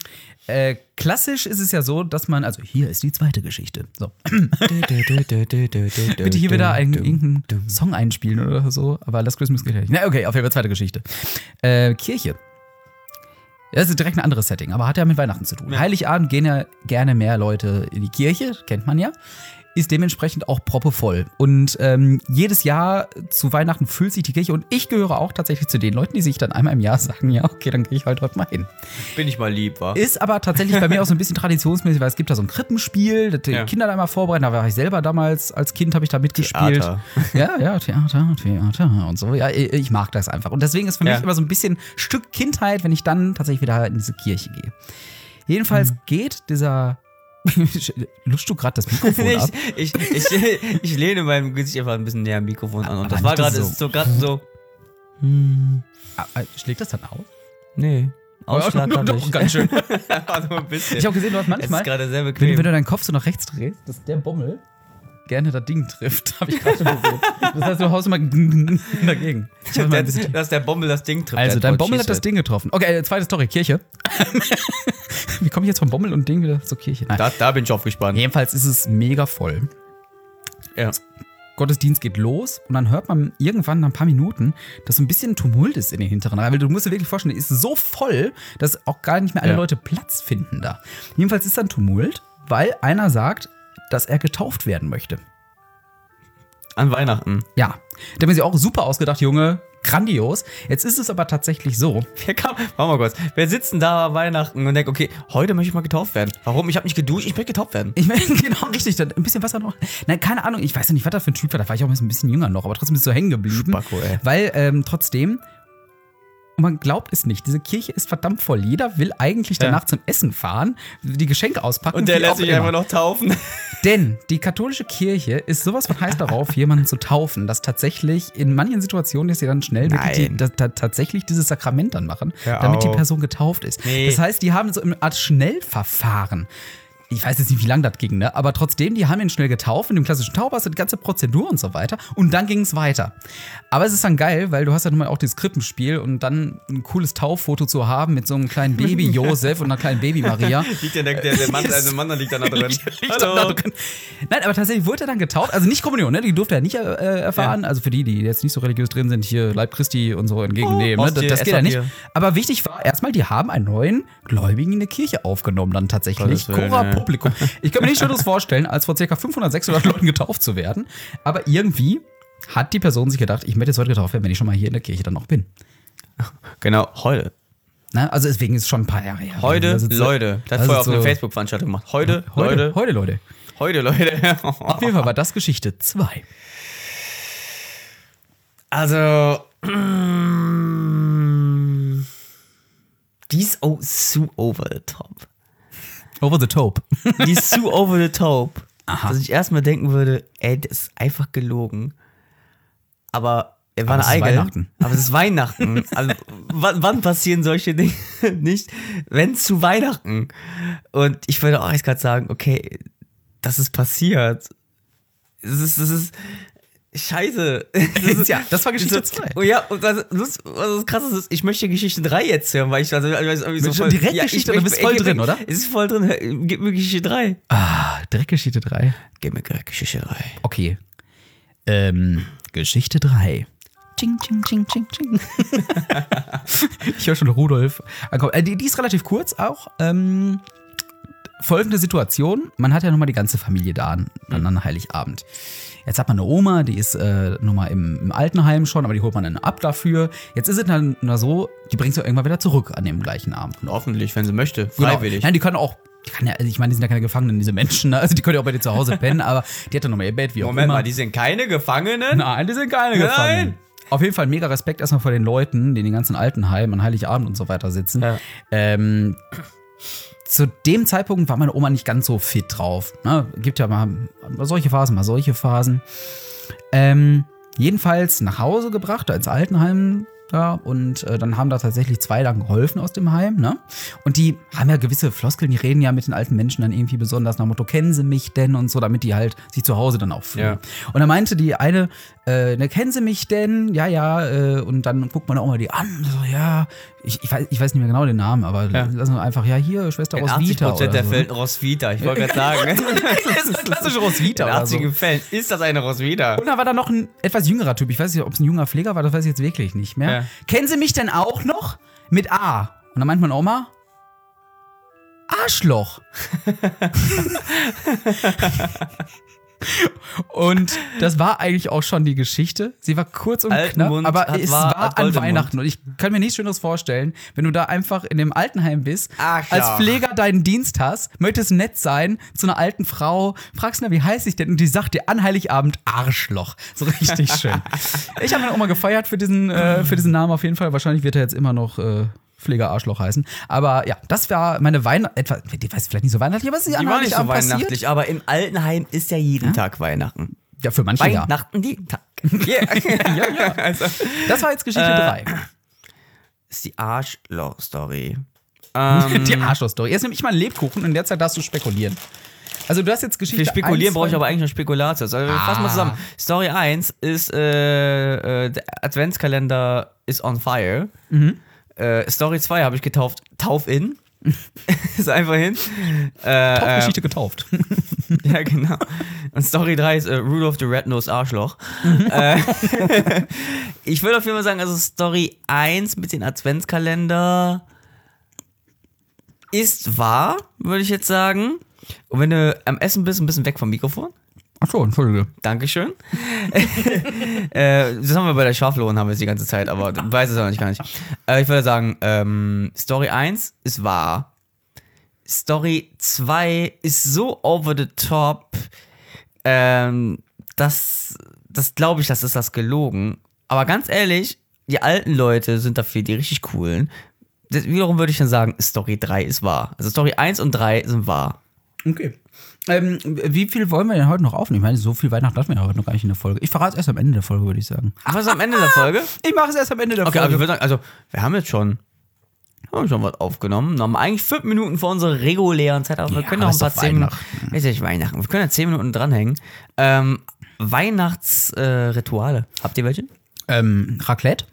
äh, klassisch ist es ja so, dass man, also hier ist die zweite Geschichte. So, (laughs) bitte hier wieder einen, irgendeinen Song einspielen oder so, aber Last Christmas geht ja nicht. Na, okay, auf jeden Fall zweite Geschichte. Äh, Kirche. Ja, Das ist direkt ein anderes Setting, aber hat ja mit Weihnachten zu tun. Heiligabend gehen ja gerne mehr Leute in die Kirche, kennt man ja. Ist dementsprechend auch proppevoll. Und ähm, jedes Jahr zu Weihnachten füllt sich die Kirche und ich gehöre auch tatsächlich zu den Leuten, die sich dann einmal im Jahr sagen, ja, okay, dann gehe ich halt heute mal hin. Bin ich mal lieb, wa? Ist aber tatsächlich bei mir auch so ein bisschen traditionsmäßig, weil es gibt da so ein Krippenspiel, das die Ja. Kinder da immer vorbereiten. Da war ich selber damals, als Kind habe ich da mitgespielt. Theater. (laughs) Ja, ja, Theater, Theater und so. Ja, ich mag das einfach. Und deswegen ist für mich Ja. immer so ein bisschen Stück Kindheit, wenn ich dann tatsächlich wieder in diese Kirche gehe. Jedenfalls Mhm. geht dieser. (laughs) Luschst du gerade das Mikrofon (laughs) ab? ich, ich, ich, ich lehne mein Gesicht einfach ein bisschen näher am Mikrofon an. Und das war gerade so. so, so, gerade so. Ah, ah, Schlägt das dann aus? Nee. Ausschlag hab doch, ich. ganz schön. Nur (laughs) ein bisschen. Ich habe gesehen, du hast manchmal, wenn, wenn du deinen Kopf so nach rechts drehst, dass der Bommel gerne das Ding trifft. (laughs) Habe ich gerade schon. Das heißt, du haust immer dagegen. Bisschen- dass der Bommel das Ding trifft. Also, der dein Bommel hat das Ding getroffen. Okay, äh, zweite Story, Kirche. (laughs) Wie komme ich jetzt vom Bommel und Ding wieder zur Kirche? Da, da bin ich aufgespannt. Jedenfalls ist es mega voll. Ja. Gottesdienst geht los und dann hört man irgendwann nach ein paar Minuten, dass so ein bisschen Tumult ist in den hinteren Reihen. Weil du musst dir wirklich vorstellen, es ist so voll, dass auch gar nicht mehr alle Ja. Leute Platz finden da. Jedenfalls ist dann Tumult, weil einer sagt, dass er getauft werden möchte. An Weihnachten. Ja, da haben sie auch super ausgedacht, Junge. Grandios. Jetzt ist es aber tatsächlich so. Wer kam, warte mal kurz. Wer sitzt denn da Weihnachten und denkt, okay, heute möchte ich mal getauft werden. Warum? Ich habe nicht geduscht, ich möchte getauft werden. Ich meine, (laughs) genau richtig, dann ein bisschen Wasser noch. Nein, keine Ahnung, ich weiß ja nicht, was da für ein Typ war. Da war ich auch ein bisschen jünger noch, aber trotzdem ist es so hängen geblieben. Spacko, ey. Weil ähm, trotzdem Und man glaubt es nicht. Diese Kirche ist verdammt voll. Jeder will eigentlich Ja. danach zum Essen fahren, die Geschenke auspacken. Und der lässt sich immer. einfach noch taufen. (laughs) Denn die katholische Kirche ist sowas von heiß darauf, jemanden zu taufen, dass tatsächlich in manchen Situationen ist sie dann schnell wirklich die, da, da, tatsächlich dieses Sakrament dann machen, Hör damit die auf. Person getauft ist. Nee. Das heißt, die haben so eine Art Schnellverfahren. Ich weiß jetzt nicht, wie lange das ging, ne? aber trotzdem, die haben ihn schnell getauft, in dem klassischen Taufpass, die ganze Prozedur und so weiter. Und dann ging es weiter. Aber es ist dann geil, weil du hast ja nun mal auch dieses Krippenspiel und dann ein cooles Tauffoto zu haben mit so einem kleinen (laughs) Baby Josef und einer kleinen Baby Maria. (laughs) Liegt der, der, der Mann, (laughs) der Mann liegt da drin. Liegt dann da drin. Nein, aber tatsächlich wurde er dann getauft. Also nicht Kommunion, ne? Die durfte er nicht äh, erfahren. Also für die, die jetzt nicht so religiös drin sind, hier Leib Christi und so entgegennehmen. Oh, ne? Das, das geht ja nicht. Aber wichtig war erstmal, die haben einen neuen Gläubigen in der Kirche aufgenommen, dann tatsächlich. Cora ja. Publikum. Ich kann mir nichts Schöneres vorstellen, als vor ca. 500, 600 Leuten getauft zu werden. Aber irgendwie hat die Person sich gedacht, ich möchte jetzt heute getauft werden, wenn ich schon mal hier in der Kirche dann noch bin. Genau, heute. Ne? Also deswegen ist es schon ein paar Jahre her. Heute, Das ist so- Leute. Das hat vorher auf einer so- Facebook-Veranstaltung gemacht. Heute, Heute, Leute. heute, Leute. Heute, Leute. (laughs) Auf jeden Fall war das Geschichte 2. Also. mm, (clears throat) Die ist oh, so over the top. Over the top. (laughs) Die ist so over the top, dass ich erstmal denken würde, ey, das ist einfach gelogen. Aber er war Aber es eine ist Eigelb. Weihnachten. Aber es ist Weihnachten. (laughs) Also, wann, passieren solche Dinge (laughs) nicht? Wenn zu Weihnachten. Und ich würde auch jetzt gerade sagen, okay, das ist passiert. Es ist, das ist scheiße. (laughs) Das ist, Ja, das war Geschichte so- zwei. Oh ja, und Lust, was das krass ist, ich möchte Geschichte 3 jetzt hören, weil ich also, also, also irgendwie Willst du direkt Geschichte? Du bist voll drin, oder? Es ist voll drin. Gib mir Geschichte 3. Ah, direkt Geschichte 3. Gib mir Geschichte 3. Okay. Ähm, Geschichte 3. Ching, ching, ching, ching, ching. (laughs) ich höre schon Rudolf. ankommen. Äh, die, die ist relativ kurz auch. Ähm, folgende Situation: Man hat ja nochmal die ganze Familie da an, an, an Heiligabend. Jetzt hat man eine Oma, die ist äh, nochmal im, im Altenheim schon, aber die holt man dann ab dafür. Jetzt ist es dann so, die bringt sie irgendwann wieder zurück an dem gleichen Abend. Und hoffentlich, wenn sie möchte. Genau. Freiwillig. Nein, die können auch. Die kann ja, also ich meine, die sind ja keine Gefangenen, diese Menschen. Ne? Also die können ja auch bei dir zu Hause (laughs) pennen, aber die hat dann nochmal ihr Bett, wie auch Moment immer. mal, die sind keine Gefangenen? Nein, die sind keine Nein. Gefangenen. Auf jeden Fall mega Respekt erstmal vor den Leuten, die in den ganzen Altenheim an Heiligabend und so weiter sitzen. Ja. Ähm, zu dem Zeitpunkt war meine Oma nicht ganz so fit drauf. Ne? Gibt ja mal, solche Phasen, mal solche Phasen. Ähm, jedenfalls nach Hause gebracht, ins Altenheim da und äh, dann haben da tatsächlich zwei dann geholfen aus dem Heim, ne? Und die haben ja gewisse Floskeln, die reden ja mit den alten Menschen dann irgendwie besonders nach dem Motto, kennen sie mich denn und so, damit die halt sich zu Hause dann auch fühlen. Ja. Und da meinte die eine, äh, ne, kennen sie mich denn? Ja, ja, äh, und dann guckt man auch mal die an, so, ja, ich, ich, weiß, ich weiß nicht mehr genau den Namen, aber Ja. lassen wir einfach, ja, hier, Schwester In aus 80 Vita. Prozent oder der so. Fälle Roswitha, ich wollte (laughs) gerade sagen. das ist (laughs) eine klassische Roswitha In oder 80 so. Fällen ist das eine Roswitha. Und da war da noch ein etwas jüngerer Typ. Ich weiß nicht, ob es ein junger Pfleger war, das weiß ich jetzt wirklich nicht mehr. Ja. Kennen Sie mich denn auch noch? Mit A. Und dann meint man Oma, Arschloch. (laughs) und das war eigentlich auch schon die Geschichte. Sie war kurz und Alten knapp, Mund aber es war hat an Weihnachten. Und ich kann mir nichts Schöneres vorstellen, wenn du da einfach in dem Altenheim bist, Arschloch. als Pfleger deinen Dienst hast, möchtest nett sein zu einer alten Frau, fragst na, wie heiß ich denn? Und die sagt dir an Heiligabend Arschloch. So richtig schön. (laughs) ich habe meine Oma gefeiert für diesen, äh, für diesen Namen auf jeden Fall. Wahrscheinlich wird er jetzt immer noch äh, Pfleger Arschloch heißen. Aber ja, das war meine Weihnachten, etwa, die weiß vielleicht nicht so weihnachtlich, aber es ist Die war nicht so Heiligabend passiert. weihnachtlich, aber im Altenheim ist ja jeden Tag Weihnachten. Ja, für manche ja. Weihnachten jeden Tag. (laughs) Yeah. Ja, ja. Also, Das war jetzt Geschichte Äh, 3. ist die Arschloch-Story. (laughs) Ähm, Die Arschloch-Story. Jetzt nehme ich mal einen Lebkuchen und in der Zeit darfst du spekulieren. Also du hast jetzt Geschichte Für Spekulieren brauche ich aber eigentlich noch Spekulatius. Also wir fassen mal Ah. zusammen. Story 1 ist, äh, äh, der Adventskalender is on fire. Mhm. Äh, Story 2 habe ich getauft, Tauf in. (laughs) ist einfach hin. Äh, äh, Geschichte getauft. (laughs) ja, genau. Und Story 3 ist äh, Rudolph the Red-Nosed Arschloch. Mhm. (laughs) äh, ich würde auf jeden Fall sagen, also Story 1 mit dem Adventskalender ist wahr, würde ich jetzt sagen. Und wenn du am Essen bist, ein bisschen weg vom Mikrofon. Achso, entschuldige. Dankeschön. (laughs) äh, das haben wir bei der Schaflohn, haben wir es die ganze Zeit, aber du weißt es auch nicht gar nicht. Äh, ich würde sagen, ähm, Story 1 ist wahr. Story 2 ist so over the top, ähm, das, das glaube ich, das ist das gelogen. Aber ganz ehrlich, die alten Leute sind dafür die richtig coolen. Das, wiederum würde ich dann sagen, Story 3 ist wahr. Also Story 1 und 3 sind wahr. Okay. Ähm, wie viel wollen wir denn heute noch aufnehmen? Ich meine, so viel Weihnachten hatten wir ja heute noch gar nicht in der Folge. Ich verrate es erst am Ende der Folge, würde ich sagen. Ach, was ist am Ende der Folge? (laughs) Ich mache es erst am Ende der Okay, aber ich Folge. würde sagen, also, wir haben jetzt schon, haben schon was aufgenommen. Wir haben eigentlich fünf Minuten vor unserer regulären Zeit, aber wir Ja, können noch ein paar zehn Minuten. Ist nicht Weihnachten. Wir können ja zehn Minuten dranhängen. Ähm, Weihnachtsrituale. Äh. Habt ihr welche? Ähm, Raclette.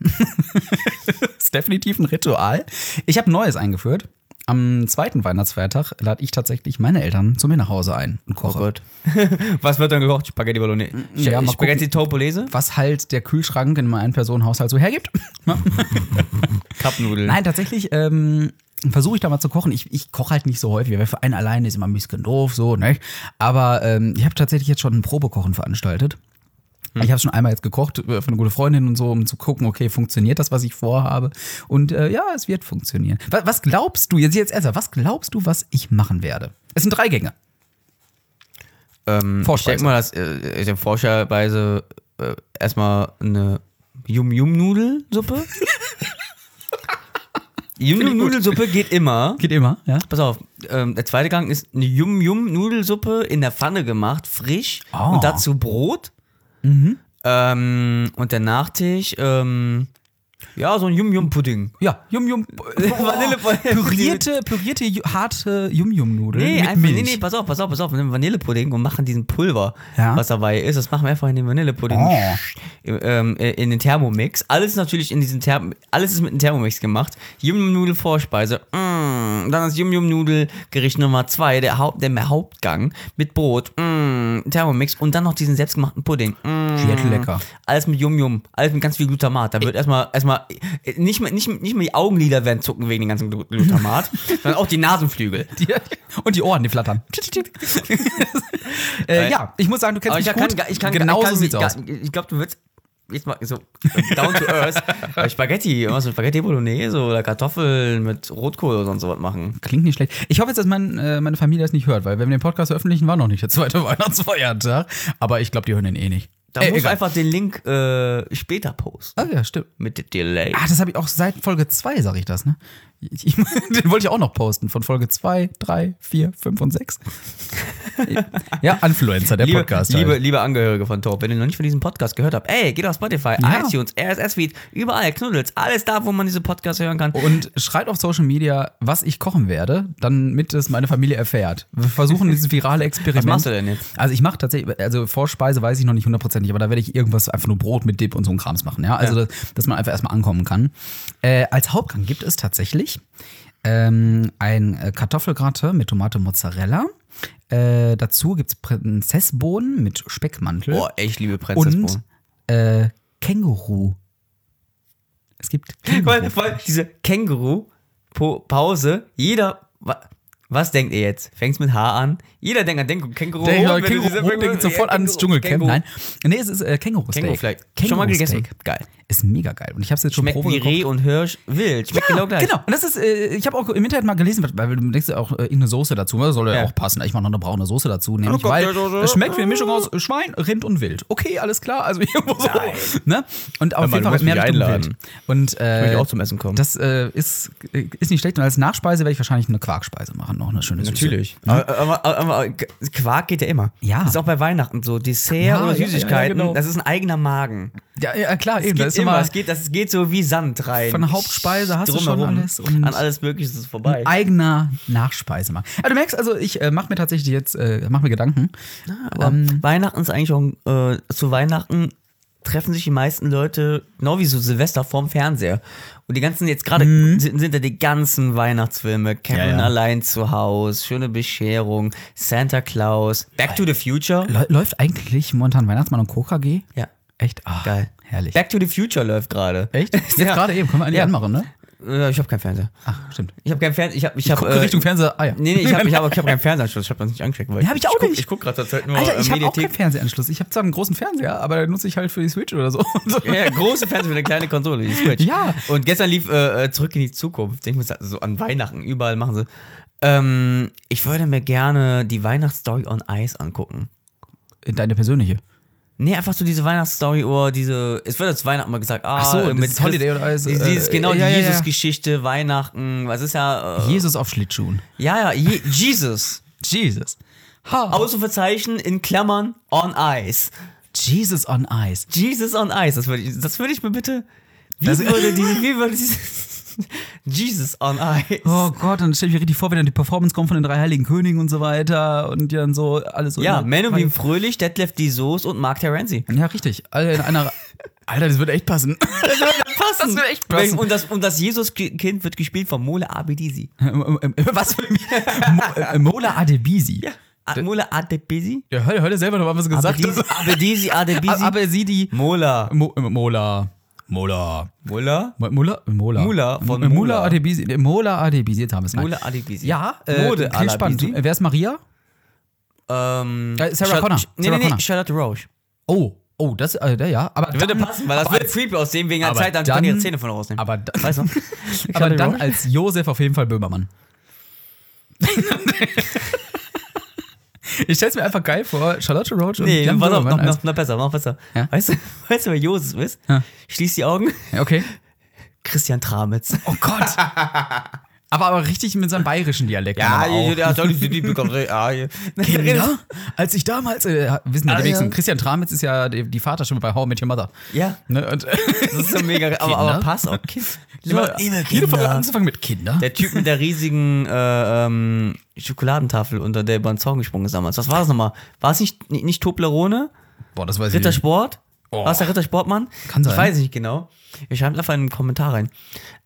(laughs) ist definitiv ein Ritual. Ich habe Neues eingeführt. Am zweiten Weihnachtsfeiertag lade ich tatsächlich meine Eltern zu mir nach Hause ein und Oh koche. Gott. (laughs) was wird dann gekocht? Spaghetti Bolognese. Ja, mal Spaghetti Topoliese? Was halt der Kühlschrank in meinem Ein-Personen-Haushalt so hergibt. (laughs) Cup-Nudeln. Nein, tatsächlich ähm, versuche ich da mal zu kochen. Ich, ich koche halt nicht so häufig, weil für einen alleine ist immer ein bisschen doof, so, ne? Aber ähm, ich habe tatsächlich jetzt schon ein Probekochen veranstaltet. Ich habe schon einmal jetzt gekocht äh, für eine gute Freundin und so, um zu gucken, okay, funktioniert das, was ich vorhabe? Und äh, ja, es wird funktionieren. Was, was glaubst du, jetzt, jetzt ernsthaft, was glaubst du, was ich machen werde? Es sind drei Gänge. Ähm, ich denke mal, dass äh, Vorspeise äh, erstmal eine Yum-Yum-Nudelsuppe. (laughs) Yum-Yum-Nudelsuppe geht immer. Geht immer, ja? Pass auf, ähm, der zweite Gang ist eine Yum-Yum-Nudelsuppe in der Pfanne gemacht, frisch. Oh. Und dazu Brot. Ähm, und der Nachtisch, ähm, ja, so ein Yum-Yum-Pudding. Ja, Yum-Yum. (laughs) Vanillepudding. Pürierte, pürierte, harte Yum-Yum-Nudeln Nee, mit einfach, Milch. nee, nee, pass auf, pass auf, pass auf. Wir nehmen Vanillepudding und machen diesen Pulver, Ja. was dabei ist. Das machen wir einfach in den Vanillepudding. Oh. Ähm, äh, in den Thermomix. Alles natürlich in diesen Therm alles ist mit dem Thermomix gemacht. Yum-Yum-Nudel Vorspeise. Mm. Dann das Yum-Yum-Nudel Gericht Nummer zwei, der, Haupt, der Hauptgang mit Brot. Mm. Thermomix und dann noch diesen selbstgemachten Pudding. Mm. Lecker. Alles mit Yum-Yum, alles mit ganz viel Glutamat. Da wird erstmal, erstmal, äh, nicht mehr, nicht, nicht mehr die Augenlider werden zucken wegen dem ganzen Glu- Glutamat, (laughs) sondern auch die Nasenflügel. Die, und die Ohren, die flattern. (laughs) äh, ja, ich muss sagen, du kennst Aber mich ich gut. kann, ich kann, genau ich kann, sieht's ich, aus. Ich glaube, du würdest jetzt mal so äh, down to earth (laughs) äh, Spaghetti, irgendwas mit Spaghetti Bolognese oder Kartoffeln mit Rotkohl oder sonst sowas machen. Klingt nicht schlecht. Ich hoffe jetzt, dass mein, äh, meine Familie das nicht hört, weil wenn wir den Podcast veröffentlichen, war noch nicht der zweite (laughs) Weihnachtsfeiertag. Aber ich glaube, die hören den eh nicht. Da Äh, musst du egal. einfach den Link äh, später posten. Ah ja, stimmt. Mit dem Delay. Ah, das habe ich auch seit Folge 2, sage ich das, ne? (laughs) Den wollte ich auch noch posten. Von Folge 2, 3, 4, 5 und 6. (laughs) ja, Influencer, der liebe, Podcast. liebe, halt. liebe Angehörige von Top, wenn ihr noch nicht von diesem Podcast gehört habt, ey, geht auf Spotify, Ja. iTunes, RSS-Feed, überall, Knuddels, alles da, wo man diese Podcasts hören kann. Und schreibt auf Social Media, was ich kochen werde, damit es meine Familie erfährt. Wir versuchen dieses virale Experiment. Was machst du denn jetzt? Also ich mache tatsächlich, also Vorspeise weiß ich noch nicht hundertprozentig, aber da werde ich irgendwas einfach nur Brot mit Dip und so ein Krams machen, ja. Also Ja. Dass, dass man einfach erstmal ankommen kann. Äh, als Hauptgang gibt es tatsächlich ähm, ein äh, Kartoffelgratin mit Tomate Mozzarella. Äh, dazu gibt es Prinzessbohnen mit Speckmantel ey, ich liebe und Prinzessbohnen. äh, Känguru. Es gibt (laughs) Känguru. Weil, weil diese Känguru-Pause, jeder. wa- Was denkt ihr jetzt? Fängt's mit H an? Jeder denkt an den Känguru. Der Känguru diese- Hoch denkt sofort ans Känguru- Dschungelcamp. Känguru- Nein. Nee, es ist äh, Känguru-Steak. Känguru vielleicht. Schon mal gegessen? Geil. Ist mega geil. Und ich habe es jetzt schon Schmeckt wie. Reh und Hirsch wild. Schmeckt Ja, genau gleich. genau. Und das ist, äh, ich habe auch im Internet mal gelesen, weil du denkst ja auch äh, irgendeine Soße dazu, das soll ja, Ja. auch passen. Ich mache noch eine braune Soße dazu, nämlich Eine weil es schmeckt wie eine Mischung aus Schwein, Rind und Wild. Okay, alles klar, also (laughs) irgendwo so. Ne? Und auf jeden Fall mehr Richtung einladen. Wild. Und äh, möchte auch zum Essen kommen. Das äh, ist, ist nicht schlecht. Und als Nachspeise werde ich wahrscheinlich eine Quarkspeise machen, noch eine schöne Süße. Natürlich. Aber, aber, aber, aber Quark geht ja immer. Ja. Das ist auch bei Weihnachten so. Dessert oder Süßigkeiten, genau. das ist ein eigener Magen. Ja, ja klar, eben. Es Da geht ist immer, es geht, das geht so wie Sand rein. Von der Hauptspeise hast du schon alles und- An alles Mögliche ist es vorbei. eigener Nachspeise machen. Ja, du merkst also, ich äh, mache mir tatsächlich jetzt, äh, mach mir Gedanken. Aber Weihnachten ist eigentlich auch, äh, zu Weihnachten treffen sich die meisten Leute, genau wie so Silvester, vorm Fernseher. Und die ganzen, jetzt gerade sind, sind da die ganzen Weihnachtsfilme. Kevin Mhm. Ja, ja. allein zu Haus, Schöne Bescherung, Santa Claus, Back to the Future. Lä- Läuft eigentlich momentan Weihnachtsmann und KKG? Ja, Echt? Ah, geil. Herrlich. Back to the Future läuft gerade. Echt? (laughs) Jetzt Ja. gerade eben, können wir eigentlich Ja. anmachen, ne? Äh, Ich habe keinen Fernseher. Ach, stimmt. Ich habe keinen Fernseher. Ich habe, ich Ich habe. gucke Richtung Fernseher. Ah ja. Nee, nee, ich habe ich hab, (laughs) ich hab keinen Fernsehanschluss. Ich habe das nicht angecheckt. Weil Ja, hab ich auch guck, nicht. Ich gucke gerade zur Zeit nur Alter, äh, ich habe auch keinen. Fernsehanschluss. Ich habe zwar einen großen Fernseher, aber den nutze ich halt für die Switch oder (laughs) so. Ja, große Fernseher für eine kleine Konsole, die Switch. Ja. Und gestern lief äh, äh, Zurück in die Zukunft. Ich muss so an Weihnachten, überall machen sie. Ähm, ich würde mir gerne die Weihnachtsstory on Ice angucken. Deine persönliche. Nee, einfach so diese Weihnachtsstory oder diese, es wird als Weihnachten mal gesagt, ah, Ach so, äh, das ist Holiday oder alles, Dieses, äh, genau, die ja, ja. Jesus-Geschichte, Weihnachten, was ist ja, äh, Jesus auf Schlittschuhen. ja, ja, Je Jesus. Jesus. Ha. Ausrufezeichen in Klammern on Ice. Jesus on Ice. Jesus on Ice, das würde ich, das würde ich mir bitte, wie Das- würde diese, wie würde diese, (laughs) Jesus on Ice. Oh Gott, dann stell ich mir richtig vor, wenn dann die Performance kommt von den drei heiligen Königen und so weiter und die dann so alles so. ja, in- Menowin Fröhlich, Detlef die Soos und Mark Terenzi. Ja, richtig. Alle in einer. Alter, das würde echt passen. (laughs) Passen. Das würde echt passen. Und das, und das Jesuskind wird gespielt von Mole Abedisi. (laughs) Was für Mo, äh, Mola Adebisi. Ja. A- Mole Adebisi? Ja, hör, hör dir selber noch mal was gesagt. Abedisi, Abedisi, Adebisi. Die. Mola. Mo, äh, Mola. Mola. Mola? Mo- Mola? Mola. Von Mola Mula. Adebisi. Mola Adebisi, jetzt haben wir es. Mole Adebisi. Ja, äh, Mode klingt spannend. Wer ist Maria? Ähm, Äh, Sarah Char- Connor. Nee, Sarah nee, nee, Connor. Charlotte Roche. Oh, oh, das, äh, ja. Aber Würde dann, passen, weil das würde creepy aussehen wegen der Zeit, dann, dann- kann ihre Zähne von rausnehmen. aber, da- weißt du? (laughs) aber dann als Josef auf jeden Fall Böhmermann. (laughs) ich stell's mir einfach geil vor, Charlotte Roach und Nee, Jan auf, Böhmermann noch, als- noch, noch besser, noch besser. Ja? Weißt, du, (laughs) weißt du, wer Josef ist? Ja. Schließ die Augen. Okay. Christian Tramitz. Oh Gott. (laughs) aber, aber richtig mit seinem bayerischen Dialekt. ja, ich. (laughs) Ja, ja. Kinder, (laughs) als ich damals, äh, wissen ja Ah, die wenigsten, ja. Christian Tramitz ist ja die, die Vaterstimme bei How I Met Your Mother. Ja, Ne? Und, das ist so mega. Aber, aber pass auf, Kind. immer, jede Folge anzufangen mit Kinder. Der Typ mit der riesigen äh, ähm, Schokoladentafel, unter der über den Zaun gesprungen ist damals. Was war das nochmal? War es nicht, nicht, nicht Toblerone? Boah, das weiß ich nicht. Rittersport? Oh. War es der Rittersportmann? Kann sein. Ich weiß nicht genau. Ihr schreibt einfach in den Kommentar rein.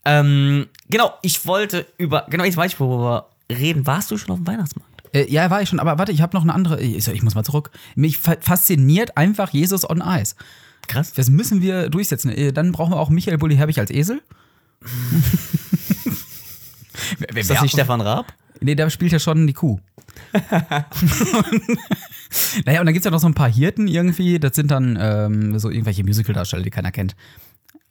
Ähm, genau, ich wollte über. Genau, jetzt weiß ich, worüber wir reden. Warst du schon auf dem Weihnachtsmarkt? Äh, ja, war ich schon, aber warte, ich habe noch eine andere. Ich, ich muss mal zurück. Mich fa- fasziniert einfach Jesus on Ice. Krass. Das müssen wir durchsetzen. Äh, Dann brauchen wir auch Michael Bulli Herbig als Esel. (laughs) Ist das nicht Stefan Raab? Nee, der spielt ja schon die Kuh. (laughs) naja, und dann gibt's ja noch so ein paar Hirten irgendwie. Das sind dann ähm, so irgendwelche Musical-Darsteller, die keiner kennt.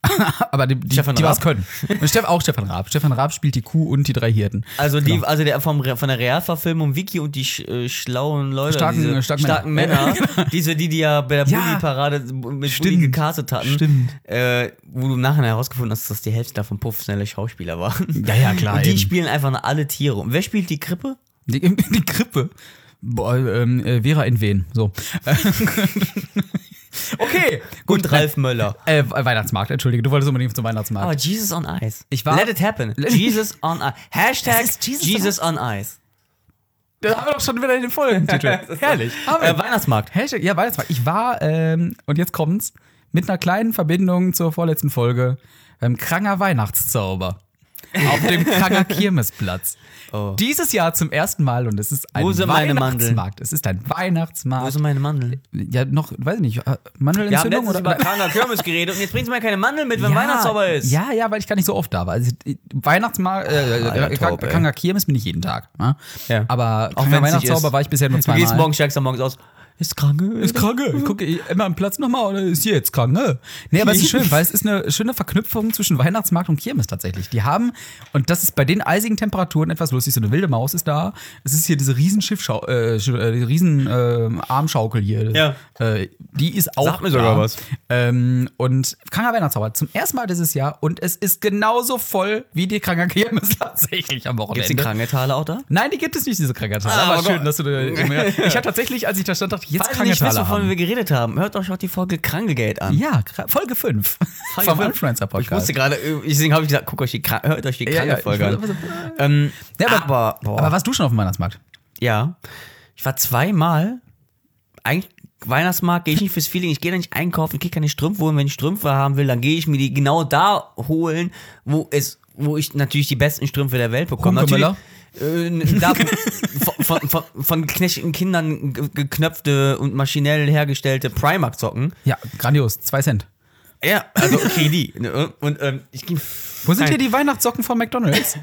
(laughs) Aber die, die, Stefan die was können. Und Steff, auch Stefan Raab. Stefan Raab spielt die Kuh und die drei Hirten. Also, die, Genau. also der vom, von der Realverfilmung Vicky und die sch, äh, schlauen Leute, Starken- diese äh, starken starken Männer. Männer, (laughs) diese, die die ja bei der Ja. Bulli-Parade mit Bulli Stimmt. gecastet hatten, Stimmt. Äh, wo du nachher herausgefunden hast, dass die Hälfte davon professionelle Schauspieler waren. Ja, ja, klar, Und die eben. spielen einfach alle Tiere. Und wer spielt die Krippe? Die, (laughs) die Krippe. Boah, ähm, äh, Vera in Wen. So. Okay, (laughs) gut. Und Ralf Möller. Äh, Weihnachtsmarkt, entschuldige, du wolltest unbedingt zum Weihnachtsmarkt. Aber Jesus on Ice. Ich war- Let it happen. (laughs) Jesus on Ice. Hashtag Jesus Jesus, on Ice. da haben wir doch schon wieder den Folgentitel. (laughs) Herrlich. Haben wir. Äh, Weihnachtsmarkt. Hashtag, ja, Weihnachtsmarkt. Ich war, ähm, und jetzt kommt's, mit einer kleinen Verbindung zur vorletzten Folge beim Kranger Weihnachtszauber. Auf dem Kranger Kirmesplatz. (laughs) Oh. Dieses Jahr zum ersten Mal und es ist ein Wo sind meine Mandeln? Weihnachtsmarkt. Es ist ein Wo Weihnachtsmarkt. sind meine Mandeln? Ja, noch, weiß ich nicht, äh, Mandelentzündung letztens oder? über (laughs) kranker Kirmes geredet und jetzt bringst du mir keine Mandeln mit, wenn Weihnachtszauber ist. Ja, ja, weil ich gar nicht so oft da war. Also, Weihnachtsmarkt, äh, ja, äh, ey. Kranger Kirmes bin ich jeden Tag. Ja? Ja. Aber Auch nicht Weihnachtszauber war ich bisher nur Du zweimal. gehst morgen, steigst du morgens aus. Ist kranke. Ist kranke. Ich gucke immer am Platz nochmal oder ist hier jetzt kranke? Nee, aber es ist schön, weil es ist eine schöne Verknüpfung zwischen Weihnachtsmarkt und Kirmes tatsächlich. Die haben, und das ist bei den eisigen Temperaturen etwas lustig, so eine wilde Maus ist da. Es ist hier diese riesen Schiffschau, äh, äh, riesen äh, Armschaukel hier. Ja. Äh, die ist auch Sag mir da. sogar was. Ähm, und Kranker Weihnachtszauber zum ersten Mal dieses Jahr und es ist genauso voll wie die Kranker Kirmes (laughs) tatsächlich am Wochenende. Gibt's die Kranketaler auch da? Nein, die gibt es nicht, diese Krankertage. Ah, aber aber schön, dass du. da- (laughs) Ich habe tatsächlich, als ich da stand, dachte ich, jetzt Falls ihr nicht wisst, wovon haben. wir geredet haben, hört euch auch die Folge Krankegeld an. Ja, Folge 5 Folge vom. Influencer Ich Podcast. wusste gerade, äh, deswegen habe ich gesagt, guckt euch die, hört euch die Ja, ja, Kranke-Folge ich an. Ähm, Ja, aber, aber, aber warst du schon auf dem Weihnachtsmarkt? ja, ich war zweimal, eigentlich Weihnachtsmarkt gehe ich nicht fürs Feeling, ich gehe da nicht einkaufen, ich kriege keine Strümpfe holen, wenn ich Strümpfe haben will, dann gehe ich mir die genau da holen, wo es, wo ich natürlich die besten Strümpfe der Welt bekomme. Natürlich, äh, da, (laughs) von, von, von, Kindern ge- geknöpfte und maschinell hergestellte Primark-Zocken. Ja, grandios. Zwei Cent. Ja, also okay, die. ne, Und ähm, ich ging. Wo sind hier die Weihnachtssocken von McDonalds?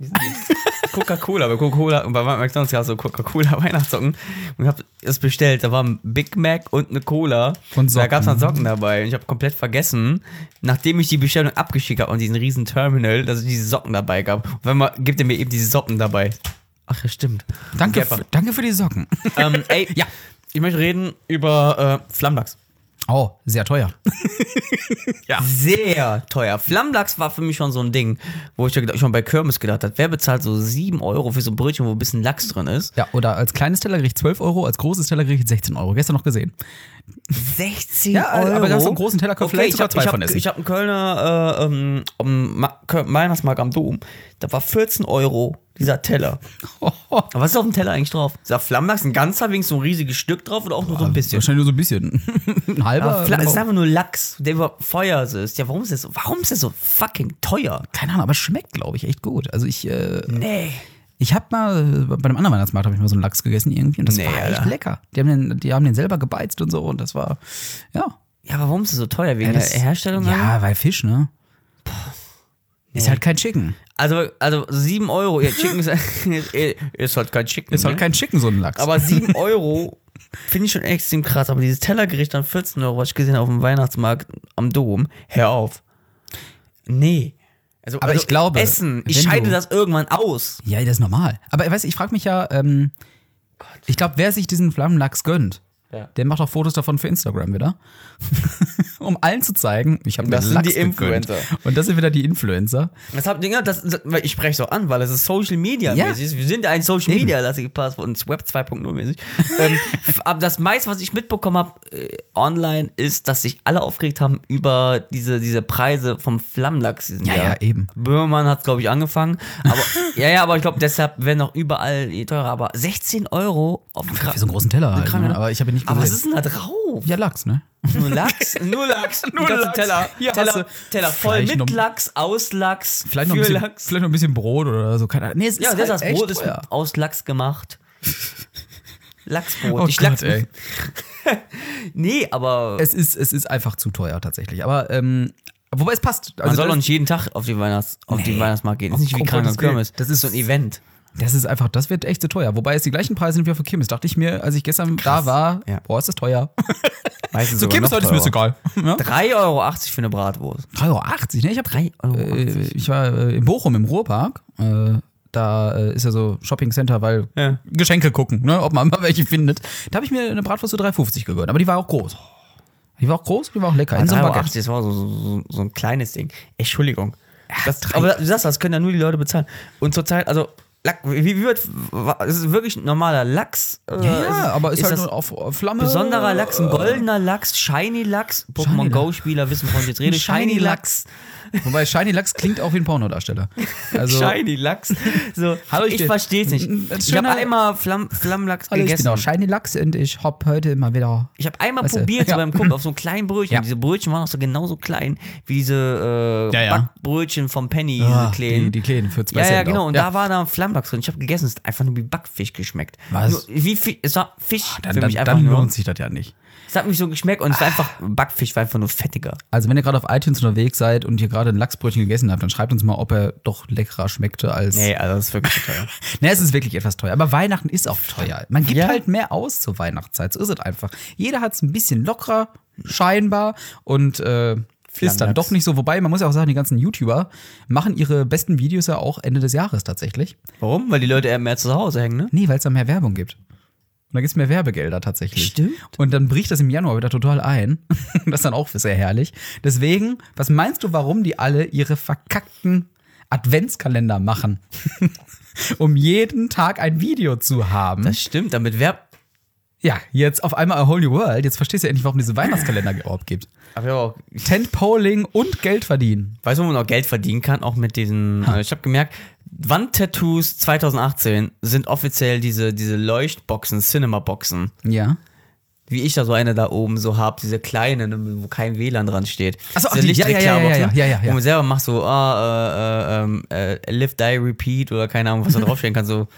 (laughs) Coca-Cola, bei Coca-Cola und bei McDonalds ja so Coca-Cola (laughs) Weihnachtssocken und hab das bestellt. Da war ein Big Mac und eine Cola. Und Da Socken. gab's dann Socken dabei und ich habe komplett vergessen, nachdem ich die Bestellung abgeschickt habe und diesen riesen Terminal, dass es diese Socken dabei gab. Und wenn man gibt er mir eben diese Socken dabei. Ach ja, stimmt. Danke, danke für die Socken. ähm, ey, (laughs) Ja. Ich möchte reden über äh, Flammlachs. Oh, sehr teuer. (laughs) Sehr teuer. Flammlachs war für mich schon so ein Ding, wo ich ja schon bei Kirmes gedacht habe, wer bezahlt so 7 Euro für so ein Brötchen, wo ein bisschen Lachs drin ist? Ja, oder als kleines Tellergericht 12 Euro, als großes Tellergericht 16 Euro. Gestern noch gesehen. 16 Ja, aber da hast du einen großen Teller, okay, vielleicht ich sogar hab, zwei hab, von essen. Ich habe einen Kölner äh, ähm, am Ma- Kö- Weihnachtsmarkt am Dom. Da war 14 Euro dieser Teller. (laughs) Aber was ist auf dem Teller eigentlich drauf? Ist da Flammlachs ein ganzer, wenigstens so ein riesiges Stück drauf oder auch nur so ein bisschen? Wahrscheinlich nur so ein bisschen. (laughs) ein halber. Aber Fla- es ist einfach nur Lachs, der über Feuer ist. Ja, warum ist das so, warum ist das so fucking teuer? keine Ahnung, aber es schmeckt, glaube ich, echt gut. Also ich, äh, Nee. ich habe mal, bei einem anderen Weihnachtsmarkt habe ich mal so einen Lachs gegessen irgendwie und das Nee, war echt Alter. lecker. Die haben, den, die haben den selber gebeizt und so und das war, ja. Ja, aber warum ist es so teuer? Wegen das, der Herstellung? Ja, weil Fisch, ne? Ist halt kein Chicken. Also, also 7 Euro. Ja, Chicken ist, (laughs) ist halt kein Chicken. Ist halt ne? kein Chicken, so ein Lachs. Aber 7 Euro finde ich schon extrem krass. Aber dieses Tellergericht an 14 Euro, was ich gesehen habe auf dem Weihnachtsmarkt am Dom, hör auf. Nee. Also, Aber also ich glaube, Essen, ich scheide das irgendwann aus. ja, das ist normal. Aber weißt du, ich frage mich ja, ähm, ich glaube, wer sich diesen Flammenlachs gönnt, Ja. der macht auch Fotos davon für Instagram wieder. (laughs) um allen zu zeigen, ich habe mir Das sind Lachs die gegönnt. Influencer. Und das sind wieder die Influencer. Deshalb, ja, das, das, ich spreche so an, weil es ist Social Media Ja. mäßig. Wir sind ein Social Eben. Media lastige Pass und Web 2.0 mäßig. ähm, (laughs) aber das meiste, was ich mitbekommen habe äh, online, ist, dass sich alle aufgeregt haben über diese, diese Preise vom Flammlachs. Ja, Jahr. ja, eben. Böhmermann hat, glaube ich, angefangen. Aber, (laughs) ja, ja, aber ich glaube, deshalb werden auch überall teurer. Aber 16 Euro auf dem Kra Für so einen großen Teller halt, ne? Aber ich habe ihn nicht Aber was gesehen. ist denn da drauf? Ja, Lachs, ne? (laughs) Nur Lachs? Nur Lachs. Nur Die Lachs. Teller. Hast Teller, du Teller voll mit noch- Lachs, aus Lachs, Vielleicht noch, ein für bisschen, Lachs. vielleicht noch ein bisschen Brot oder so. Keine Ahnung. Nee, es Ja, ist das, halt das echt Brot ist teuer. aus Lachs gemacht. (laughs) Lachsbrot. Oh ich Gott, Lachs ey. (laughs) Nee, aber Es ist, es ist einfach zu teuer tatsächlich. Aber, ähm, wobei es passt. Also man soll das, doch nicht jeden Tag auf den, Weihnachts, auf den. Weihnachtsmarkt gehen. Das ist nicht wie krank und Kirmes. Das ist- so ein Event. Das ist einfach, das wird echt zu teuer. Wobei es die gleichen Preise sind wie auf Kirmes. Dachte ich mir, als ich gestern da war, Ja. boah, ist das teuer. (laughs) Meistens So noch heute ist mir das egal. Ja? 3,80 Euro für eine Bratwurst. 3,80 Euro, ne? Ich, hab, 3,80 Euro. äh, ich war äh, in Bochum im Ruhrpark. Äh, da äh, ist ja so Shopping Center, weil Ja. Geschenke gucken, ne, ob man mal welche findet. Da habe ich mir eine Bratwurst für 3,50 gegönnt. Aber die war auch groß. Die war auch groß, die war auch lecker. In so 3,80 einem Baguette. das war so, so, so, so ein kleines Ding. Entschuldigung. Das, aber du sagst, das können ja nur die Leute bezahlen. Und zurzeit, also, Lack, wie, wie wird, es ist wirklich ein normaler Lachs. äh, Ja, aber ist, halt das nur auf Flamme. besonderer Lachs, ein goldener Lachs, Shiny Lachs. Pokémon Go-Spieler wissen, wovon ich jetzt rede. Shiny Shiny Lachs. Lachs. Wobei Shiny Lachs klingt auch wie ein Pornodarsteller. Also, Shiny Lachs. So, Hallo, ich ich verstehe es nicht. Ich habe einmal Flamm, Flammlachs Hallo, ich bin gegessen. auch Shiny Lachs und ich hab heute mal wieder. Ich habe einmal probiert, so ja. beim Kumpel, auf so einem kleinen Brötchen. Ja. Diese Brötchen waren auch so genauso klein wie diese äh, Ja, ja. Backbrötchen vom Penny, Ah, diese kleinen. Die, die Kleinen für zwei ja, ja, genau. auch. Und da war da Flammlachs drin. Ich habe gegessen, es hat einfach nur wie Backfisch geschmeckt. Was? Nur, wie Fisch, es war Fisch dann, für dann, mich einfach dann nur. lohnt sich das ja nicht. Es hat mich so geschmeckt und es war einfach, Backfisch war einfach nur fettiger. Also, wenn ihr gerade auf iTunes unterwegs seid und ihr gerade ein Lachsbrötchen gegessen habt, dann schreibt uns mal, ob er doch leckerer schmeckte als. Nee, also das ist wirklich zu (laughs) teuer. Ne, es ist wirklich etwas teuer. Aber Weihnachten ist auch teuer. Man gibt Ja. halt mehr aus zur Weihnachtszeit. So ist es einfach. Jeder hat es ein bisschen lockerer, scheinbar. Und äh, ist dann doch nicht so. Wobei, man muss ja auch sagen, die ganzen YouTuber machen ihre besten Videos ja auch Ende des Jahres tatsächlich. Warum? Weil die Leute eher mehr zu Hause hängen, ne? Nee, weil es da mehr Werbung gibt. Und da gibt es mehr Werbegelder tatsächlich. Stimmt. Und dann bricht das im Januar wieder total ein. (laughs) das ist dann auch sehr herrlich. Deswegen, was meinst du, warum die alle ihre verkackten Adventskalender machen? (laughs) um jeden Tag ein Video zu haben. Das stimmt, damit Werb. ja, jetzt auf einmal a whole new world. Jetzt verstehst du endlich, warum diese Weihnachtskalender überhaupt gibt. Aber ja, auch, Tentpoling und Geld verdienen. weißt du, wo man auch Geld verdienen kann? Auch mit diesen. Äh, ich habe gemerkt, Wandtattoos 2018 sind offiziell diese, diese Leuchtboxen, Cinema-Boxen. Ja. Wie ich da so eine da oben so hab, diese kleinen, wo kein WLAN dran steht. Ach so, ach, diese die- ja, ja, ja, ja, ja, ja. Wo man selber macht so, ah, äh, äh, ähm, äh, live, die, repeat oder keine Ahnung, was da (laughs) draufstehen kann. So,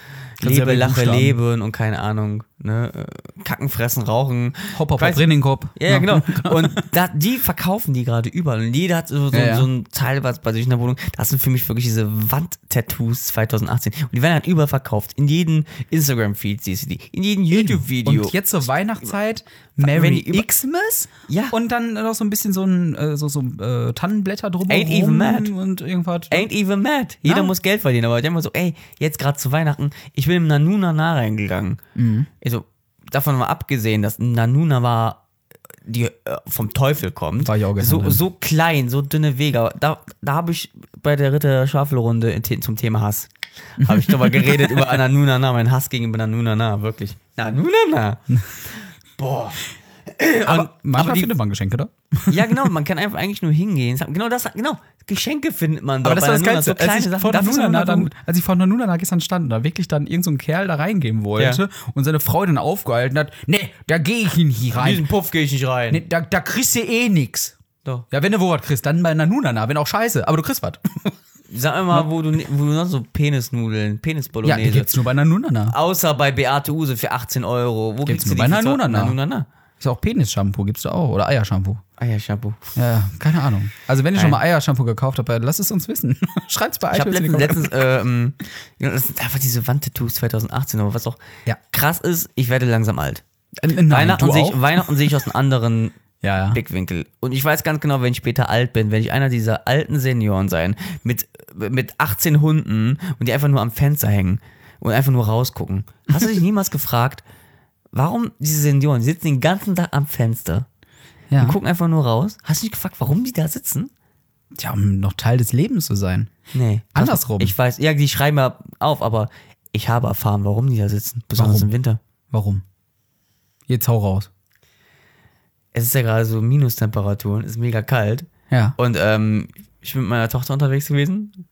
lebe, lache, leben und keine Ahnung, ne, äh, kacken, fressen, rauchen. Hopp, hopp, hopp, Training-Kopf. Ja, ja, (laughs) genau. Und da, die verkaufen die gerade überall. Und jeder hat so, so, Ja, ja. so ein Teil was bei sich in der Wohnung. Das sind für mich wirklich diese Wandtattoos 2018. Und die werden halt überall verkauft. In jedem Instagram-Feed siehst du die. In jedem YouTube-Video. Und jetzt zur Weihnachtszeit Merry Xmas Ja. und dann noch so ein bisschen so ein äh, so, so äh, Tannenblätter drumherum Ain't even mad. und irgendwas. Ain't even mad. Jeder Ja. muss Geld verdienen. Aber der immer so, ey, jetzt gerade zu Weihnachten, ich bin im Nanuna nah reingegangen. Mhm. Davon mal abgesehen, dass Nanuna war die äh, vom Teufel kommt. War ich auch so, so klein, so dünne Wege. Da, da habe ich bei der Ritter in- zum Thema Hass. Habe ich drüber geredet, (laughs) über Ananunana, mein Hass gegenüber Nanunana, wirklich. Nanunana. (laughs) Boah. Aber manchmal aber die- findet man Geschenke da. Ja, genau, man kann einfach eigentlich nur hingehen. Genau das, genau. Geschenke findet man Aber das war das Geilste. So kleine als, ich Sachen. dann, gut. als ich vor Nanunana gestern stand, da wirklich dann irgendein so Kerl da reingehen wollte Ja. und seine Frau dann aufgehalten hat, nee, da gehe ich nicht hier In rein. diesen Puff gehe ich nicht rein. Nee, da, da kriegst du eh nix. Doch. Ja, wenn du wo was kriegst, dann bei Nanunana, wenn auch scheiße, aber du kriegst was. (laughs) Sag mal, wo du, wo du noch so Penisnudeln, Ja, Penisbolognese. die gibt's nur bei Nanunana. Außer bei Beate Use für 18 Euro. Wo Gibt's du nur bei Nanunana. Nanunana. Ist auch Penis-Shampoo, gibt's da auch. Oder Eiershampoo. Ah ja, keine Ahnung. Also wenn ihr schon mal Eiershampoo gekauft habt, lasst es uns wissen. (laughs) Schreibt's bei Ich habe iTunes in die letztens, letztens äh, das sind einfach diese Wandtattoos 2018, aber was auch Ja. krass ist, ich werde langsam alt. Äh, Nein, Weihnachten du sehe ich, Weihnachten sehe ich aus einem anderen (laughs) Ja, ja. Blickwinkel. Und ich weiß ganz genau, wenn ich später alt bin, werde ich einer dieser alten Senioren sein, mit, mit 18 Hunden und die einfach nur am Fenster hängen und einfach nur rausgucken. Hast du dich (laughs) niemals gefragt, warum diese Senioren die sitzen den ganzen Tag am Fenster ja. und gucken einfach nur raus? Hast du dich gefragt, warum die da sitzen? Tja, um noch Teil des Lebens zu sein. Nee. Andersrum. Ich weiß, ja, die schreiben ja auf, aber ich habe erfahren, warum die da sitzen, besonders Warum? im Winter. Warum? Jetzt hau raus. Es ist ja gerade so Minustemperaturen, ist mega kalt. Ja. Und ähm, ich bin mit meiner Tochter unterwegs gewesen,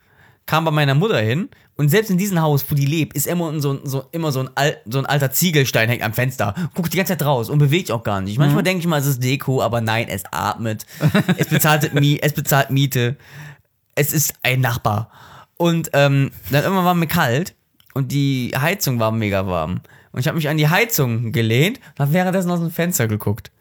kam bei meiner Mutter hin und selbst in diesem Haus, wo die lebt, ist immer so, so, immer so, ein, Al so ein alter Ziegelstein hängt am Fenster. Guckt die ganze Zeit raus und bewegt auch gar nicht. Manchmal denke ich mal, es ist Deko, aber nein, es atmet. es, bezahlt (laughs) es bezahlt Miete. Es ist ein Nachbar. Und ähm, dann irgendwann war mir kalt und die Heizung war mega warm. Und ich habe mich an die Heizung gelehnt und habe währenddessen aus dem Fenster geguckt.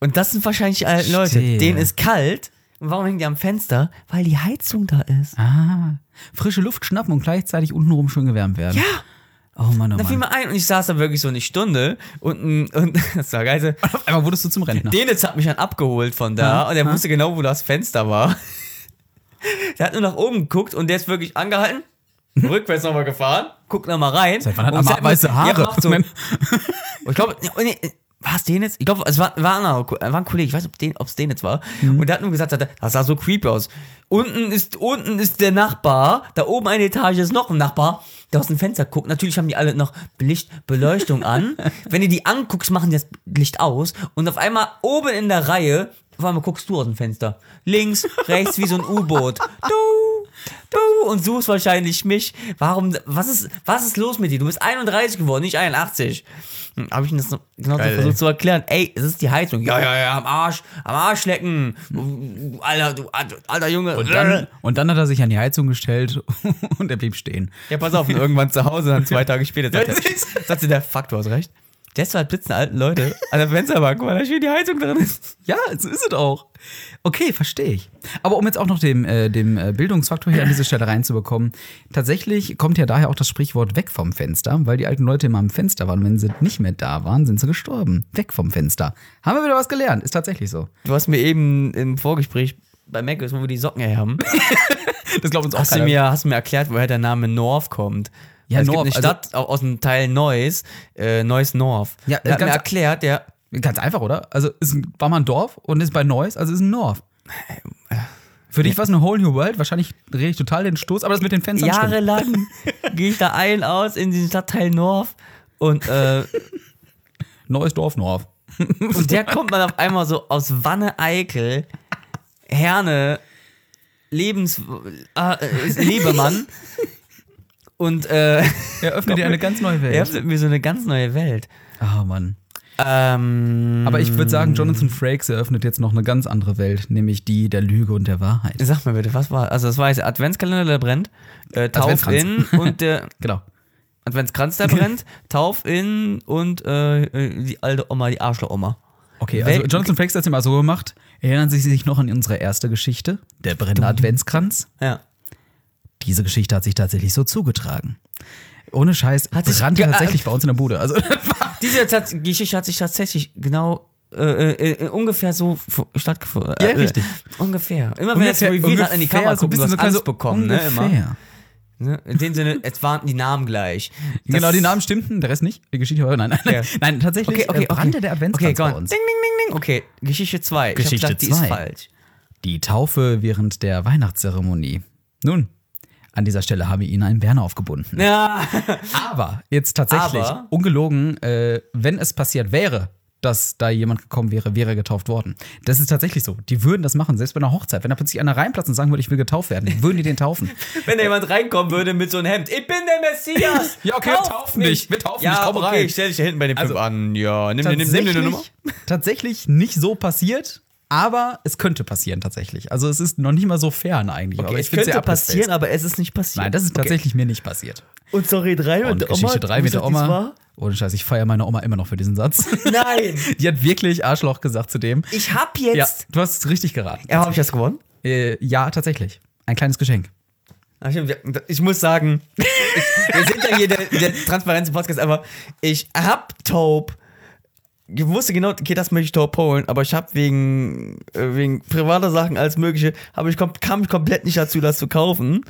Und das sind wahrscheinlich die alten Leute. Denen ist kalt. Und warum hängen die am Fenster? Weil die Heizung da ist. Ah. Frische Luft schnappen und gleichzeitig untenrum schön gewärmt werden. Ja. Oh Mann, oh Da fiel Mann. mir ein und ich saß da wirklich so eine Stunde und, und das war geil. Auf einmal wurdest du zum Rentner. Denitz hat mich dann abgeholt von da und er wusste genau, wo das Fenster war. (laughs) Der hat nur nach oben geguckt und der ist wirklich angehalten, rückwärts nochmal gefahren, guckt nochmal rein. Seit wann hat sagt- weiße Ja, Haare? macht so, (laughs) ich glaube, nee, war es den jetzt? Ich glaube, es war, war, ein anderer Ko- war ein Kollege, ich weiß nicht, ob es den jetzt war. Mhm. Und der hat nur gesagt, das sah so creepy aus. Unten ist, unten ist der Nachbar, da oben eine Etage ist noch ein Nachbar, der aus dem Fenster guckt. Natürlich haben die alle noch Licht, Beleuchtung an. (laughs) Wenn du die anguckst, machen die das Licht aus. Und auf einmal oben in der Reihe, auf einmal guckst du aus dem Fenster. Links, rechts, wie so ein U-Boot. Du, du, und suchst wahrscheinlich mich. Warum, was ist, was ist los mit dir? Du bist 31 geworden, nicht 81. Hm, Habe ich ihm das noch- genau so Geil, versucht ey. zu erklären. Ey, es ist die Heizung. Ja, ja, ja, am Arsch, am Arsch lecken. Du, Alter, du, alter Junge. Und dann, und dann hat er sich an die Heizung gestellt (laughs) und er blieb stehen. Ja, pass auf, und irgendwann zu Hause, dann zwei (laughs) Tage später, sagt, er, sagt der, fuck, du hast recht. Halt blitzen alten Leute an der Fensterbank, weil da schön die Heizung drin ist. Ja, so ist es auch. Okay, verstehe ich. Aber um jetzt auch noch dem, äh, dem äh, Bildungsfaktor hier an diese Stelle reinzubekommen, tatsächlich kommt ja daher auch das Sprichwort weg vom Fenster, weil die alten Leute immer am Fenster waren. Wenn sie nicht mehr da waren, sind sie gestorben. Weg vom Fenster. Haben wir wieder was gelernt. Ist tatsächlich so. Du hast mir eben im Vorgespräch bei Mac, wo wir die Socken her haben, (laughs) Das glaubt uns auch hast du, mir, hast du mir erklärt, woher der Name North kommt. Ja, es North, gibt also- eine Stadt au- aus dem Teil Neuss, äh, Neuss North. Ja, der hat mir ganz- erklärt, der Ganz einfach, oder? Also ist ein, war mal ein Dorf und ist bei Neuss, also ist ein North. Für dich war es eine Whole New World. Wahrscheinlich drehe ich total den Stoß, aber das mit den Fenstern jahrelang (laughs) gehe ich da ein aus in diesen Stadtteil North und äh, Neues Dorf, North. Und der kommt man auf einmal so aus Wanne-Eickel, Herne, Lebens... Äh, ist Lebemann. Und äh, (laughs) Er öffnet dir eine ganz neue er Welt. öffnet mir so eine ganz neue Welt. Oh Mann. Ähm, Aber ich würde sagen, Jonathan Frakes eröffnet jetzt noch eine ganz andere Welt, nämlich die der Lüge und der Wahrheit. Sag mir bitte, was war... Also das war jetzt der Adventskalender, der brennt. Äh, Tauf in und der... (laughs) Genau. Adventskranz, der brennt. (laughs) Tauf in und äh, die alte Oma, die Arschloch-Oma. Okay, also Wel- Jonathan Frakes hat es mal so gemacht. Erinnern Sie sich noch an unsere erste Geschichte, der brennende Adventskranz? Ja. Diese Geschichte hat sich tatsächlich so zugetragen. Ohne Scheiß, Hat sich brannte ge- tatsächlich bei uns in der Bude. Also, (laughs) Diese Tats Geschichte hat sich tatsächlich genau äh, äh, äh, ungefähr so stattgefunden. Ja, Äh, richtig. Ungefähr. Immer wenn er es revealed hat, in die ungefähr Kamera so ein gucken, du bisschen hast so Angst bekommen, ne? Immer. ungefähr. Ne? In dem Sinne, es waren die Namen gleich. Das- genau, die Namen stimmten, der Rest nicht. Die Geschichte war, nein, nein, Ja. nein, tatsächlich Okay, okay, äh, brannte okay. der Okay, Adventskranz on. bei uns. Ding, ding, ding, ding. Okay, Geschichte 2. Geschichte ich hab gesagt, die ist falsch. Die Taufe während der Weihnachtszeremonie. Nun, an dieser Stelle habe ich Ihnen einen Bären aufgebunden. Ja. Aber jetzt tatsächlich, Aber- ungelogen, äh, wenn es passiert wäre, dass da jemand gekommen wäre, wäre er getauft worden. Das ist tatsächlich so. Die würden das machen, selbst bei einer Hochzeit. Wenn da plötzlich einer reinplatzt und sagen würde, ich will getauft werden, würden die den taufen. (laughs) Wenn da jemand reinkommen würde mit so einem Hemd, ich bin der Messias. (laughs) Ja, okay, Tauf tauf mich. Wir taufen ja, dich, komm okay, rein. ich stell dich da hinten bei den fünf Also, an. Ja, nimm, nimm, nimm, nimm, nimm eine Nummer. tatsächlich nicht so passiert, aber es könnte passieren tatsächlich. Also es ist noch nicht mal so fern eigentlich. aber Okay, ich es könnte passieren, aber es ist nicht passiert. Nein, das ist tatsächlich mir nicht passiert. Okay. Und sorry, drei Und Geschichte 3 mit der Oma. Ohne Scheiß, ich feiere meine Oma immer noch für diesen Satz. (laughs) Nein. (laughs) Die hat wirklich Arschloch gesagt zu dem. Ich hab Ja, jetzt. du hast es richtig geraten. Ja, habe ich das gewonnen? Äh, ja, tatsächlich. Ein kleines Geschenk. Ich muss sagen, (laughs) ich, wir sind ja hier der, der Transparenz-Podcast, aber ich hab Taub. Ich wusste genau, okay, das möchte ich Taub holen, aber ich habe wegen, äh, wegen privater Sachen als mögliche, aber ich kom kam ich komplett nicht dazu, das zu kaufen.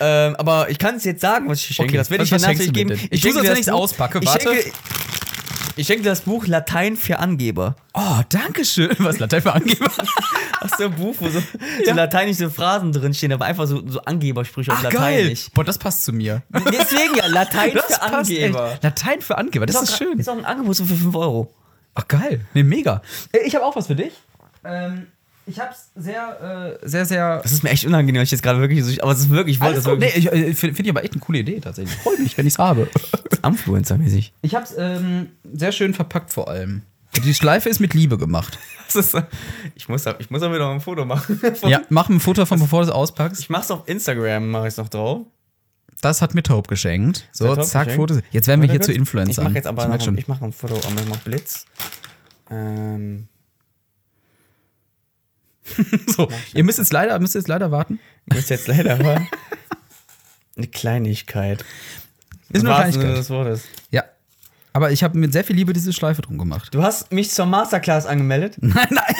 Ähm, aber ich kann es jetzt sagen, was ich schenke. Okay, das werde ich dir natürlich geben. denn? Ich schenke als dir wenn das Buch- auspacke. Ich Warte. schenke, ich schenke dir das Buch Latein für Angeber. Oh, danke schön. Was Latein für Angeber? (laughs) Hast du ein Buch, wo so, so lateinische Phrasen drinstehen, aber einfach so, so Angebersprüche auf Ach, geil. Lateinisch. Boah, das passt zu mir. Deswegen ja, Latein Das für passt Angeber. echt. Latein für Angeber, das ist auch- schön. Ist auch ein Angebot so für 5 Euro. Ach, geil. Nee, mega. Äh, Ich habe auch was für dich. Ähm, ich hab's sehr, äh, sehr, sehr. Das ist mir echt unangenehm, ich jetzt gerade wirklich so, aber es ist wirklich, ich wollte das gut. Nee, wirklich. ich, äh, finde find ich aber echt eine coole Idee tatsächlich. Freut mich, wenn ich's habe. (laughs) Influencer-mäßig. Ich hab's ähm, sehr schön verpackt vor allem. Die Schleife ist mit Liebe gemacht. Ist, ich muss, ich muss auch wieder ein Foto machen. Ja, mach ein Foto davon, bevor du es auspackst. Ich mach's auf Instagram, mache ich noch drauf. Das hat mir Taub geschenkt. So, zack, geschenkt? Fotos. Jetzt werden wir hier zu Influencern. Ich mache jetzt aber merk noch, ich mache ein Foto, aber ich mach Blitz. Ähm, (laughs) So, ihr müsst jetzt leider, müsst jetzt leider warten. ich muss jetzt leider (laughs) mal eine Kleinigkeit. Ist nur eine Kleinigkeit. des Wortes. Ja. Aber ich habe mit sehr viel Liebe diese Schleife drum gemacht. Du hast mich zur Masterclass angemeldet. (laughs) Nein, nein.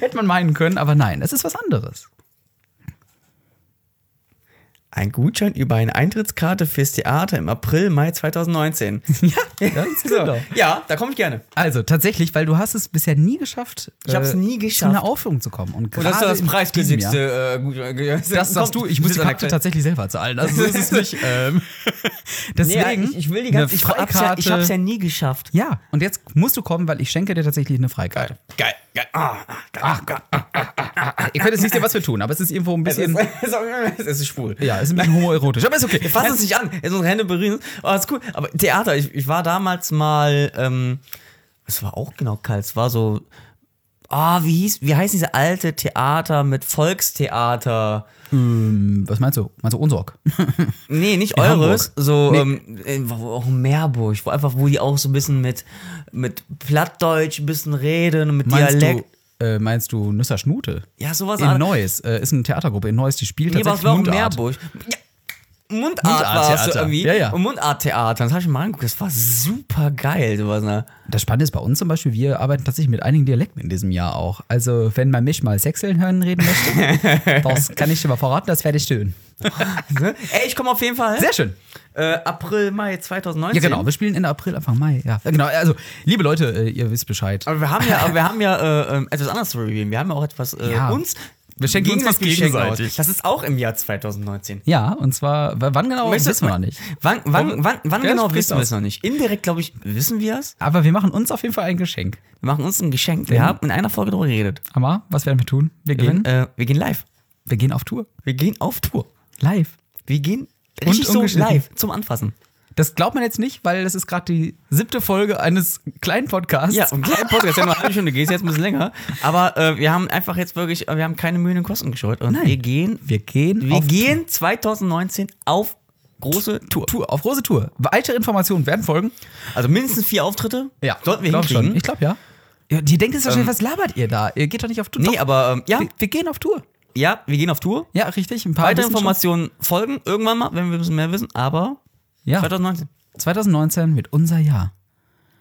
Hätte man meinen können, aber nein, es ist was anderes. Ein Gutschein über eine Eintrittskarte fürs Theater im April, Mai 2019. (laughs) Ja, ganz So. genau. Ja, da komme ich gerne. Also tatsächlich, weil du hast es bisher nie geschafft, Ich hab's nie zu geschafft. einer Aufführung zu kommen. Und Und das ist gerade das preisgünstigste äh, Gutschein. Das sagst du, ich muss die Karte tatsächlich selber zahlen. Also so ist es nicht. (laughs) Ähm, (laughs) deswegen. Nee, ich, ich will die ganze ich hab's, ja, Freikarte. ich hab's ja nie geschafft. Ja, und jetzt musst du kommen, weil ich schenke dir tatsächlich eine Freikarte. Geil, geil. Ah, Ach Gott. Ihr könnt jetzt nicht sehen, was wir tun, aber es ist irgendwo ein es, bisschen. ist, es ist schwul. Ja, ist ein bisschen homoerotisch, aber ist okay. Wir fassen uns nicht an. Jetzt unsere Hände berühren. Oh, ist cool. Aber Theater, ich, ich war damals mal, ähm, es war auch genau kalt. Es war so, ah, wie hieß, wie heißt diese alte Theater mit Volkstheater? Ähm, was meinst du? Meinst du Unsorg? (laughs) Nee, nicht In eures, Hamburg. so Nee. ähm, äh, auch Meerburg, wo einfach, wo die auch so ein bisschen mit, mit Plattdeutsch ein bisschen reden und mit Meinst Dialekt. Äh, meinst du Nüsser Schnute? Ja, sowas. In Neuss. Äh, ist eine Theatergruppe in Neuss, die spielt Nee, aber es tatsächlich war Mundart. Meerburg. Ja, Mundart, war es so irgendwie. Ja, ja. Und Mundarttheater. Das habe ich mir mal angeguckt. Das war super geil. Sowas, ne? Das Spannende ist bei uns zum Beispiel, wir arbeiten tatsächlich mit einigen Dialekten in diesem Jahr auch. Also, wenn man mich mal Sechseln hören reden möchte, (laughs) das kann ich dir mal verraten, das werde ich schön. (laughs) Ey, ich komme auf jeden Fall. Sehr schön. Äh, April, Mai 2019. Ja, genau. Wir spielen Ende April, Anfang Mai. Ja, genau. Also, liebe Leute, äh, ihr wisst Bescheid. Aber wir haben ja, (laughs) wir haben ja äh, ähm, etwas anderes zu reviewen. Wir haben ja auch etwas äh, Ja. uns. Wir schenken uns was gegenseitig aus. Das ist auch im Jahr 2019. Ja, und zwar, wann genau, Möchtest- wissen wir noch nicht. Wann, wann, wann, wann genau wissen wir es noch nicht? Indirekt, glaube ich, wissen wir es. Aber wir machen uns auf jeden Fall ein Geschenk. Wir machen uns ein Geschenk. Wir Ja. haben in einer Folge darüber geredet. Amma, was werden wir tun? Wir Wir gehen, gehen, äh, wir gehen live. wir gehen auf Tour. Wir gehen auf Tour. Live. Wir gehen richtig so live zum Anfassen. Das glaubt man jetzt nicht, weil das ist gerade die siebte Folge eines kleinen Podcasts. Ja, und kleinen Podcast, ja nur eine halbe Stunde, geht jetzt ein bisschen länger. Aber äh, wir haben einfach jetzt wirklich, wir haben keine Mühen und Kosten gescheut. Und Nein. wir gehen, Wir gehen wir gehen 2019 auf große Tour. Tour, auf große Tour. Weitere Informationen werden folgen. Also mindestens vier Auftritte. Sollten wir glaub hinkriegen. schon. Ich glaube ja. ja. Die denkt jetzt wahrscheinlich, was labert ihr da? Ihr geht doch nicht auf Tour. Nee, Doch, aber ähm, ja, wir, wir gehen auf Tour. Ja, wir gehen auf Tour. Ja, richtig. Ein paar Weitere wissen schon. Informationen folgen irgendwann mal, wenn wir ein bisschen mehr wissen. Aber Ja, 2019. 2019 wird unser Jahr.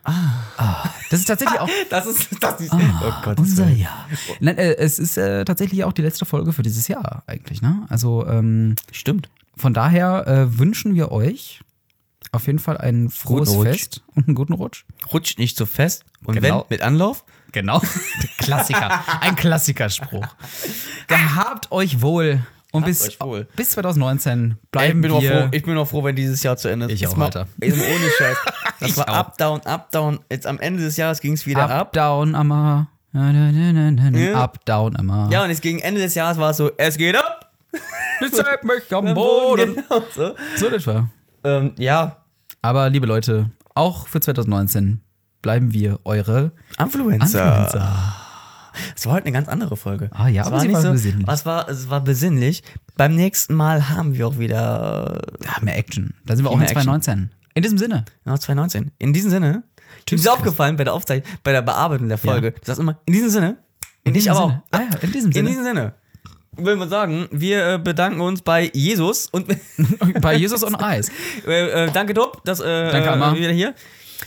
Ah. Das ist tatsächlich auch (laughs) Das ist, das ist, ah, oh Gott. unser Jahr. Nein, äh, es ist äh, tatsächlich auch die letzte Folge für dieses Jahr eigentlich, ne? Also, ähm, Stimmt. von daher äh, wünschen wir euch auf jeden Fall ein frohes Guten Rutsch. Fest und einen guten Rutsch. Rutscht nicht so fest und Genau. wenn, mit Anlauf. Genau. (laughs) Klassiker. Ein Klassikerspruch. (laughs) Gehabt euch wohl. Und Habt bis, wohl. bis 2019 bleiben ich, bin wir. froh, ich bin auch froh, wenn dieses Jahr zu Ende ist. Ich Jetzt auch, mal, Alter. Ohne Scheiß. (laughs) Das Ich war auch. up, down, up, down. Jetzt am Ende des Jahres ging es wieder up, ab. down, na. Ja. Up, down, immer. Ja, und jetzt gegen Ende des Jahres war es so, es geht ab. Zeig mich am Boden. Genau so. So etwa. Ähm, ja, Aber liebe Leute, auch für 2019 bleiben wir eure Influencer. Influencer. Es war heute eine ganz andere Folge. Ah ja, es aber sie war besinnlich. Es war, es war besinnlich. Beim nächsten Mal haben wir auch wieder Ja, mehr Action. Da sind wir auch in mehr Action. 2019. In diesem Sinne. Genau, 2019. In diesem Sinne, Tschüss. Ist aufgefallen bei der Aufzeichnung, bei der Bearbeitung der Folge. Du sagst immer, in diesem Sinne. In, dich diesem aber Sinne. auch. Ah ja, in diesem Sinne. In diesem Sinne. Will man sagen, wir äh, bedanken uns bei Jesus und (laughs) Bei Jesus on Eis. (laughs) äh, äh, danke Top, dass äh, Danke, Amma. äh, wieder hier.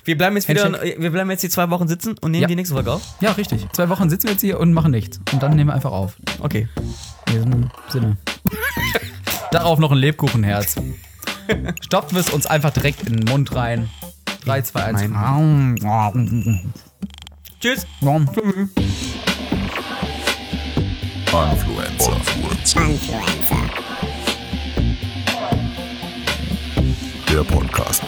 Wir bleiben jetzt wieder, Handshake. wir bleiben jetzt die zwei Wochen sitzen und nehmen Ja. die nächste Folge auf. Ja, richtig. Zwei Wochen sitzen wir jetzt hier und machen nichts. Und dann nehmen wir einfach auf. Okay. In diesem Sinne. (laughs) Darauf noch ein Lebkuchenherz. Stopfen wir es uns einfach direkt in den Mund rein. 3, 2, 1. Tschüss. Influencer. Influencer. Der Podcast.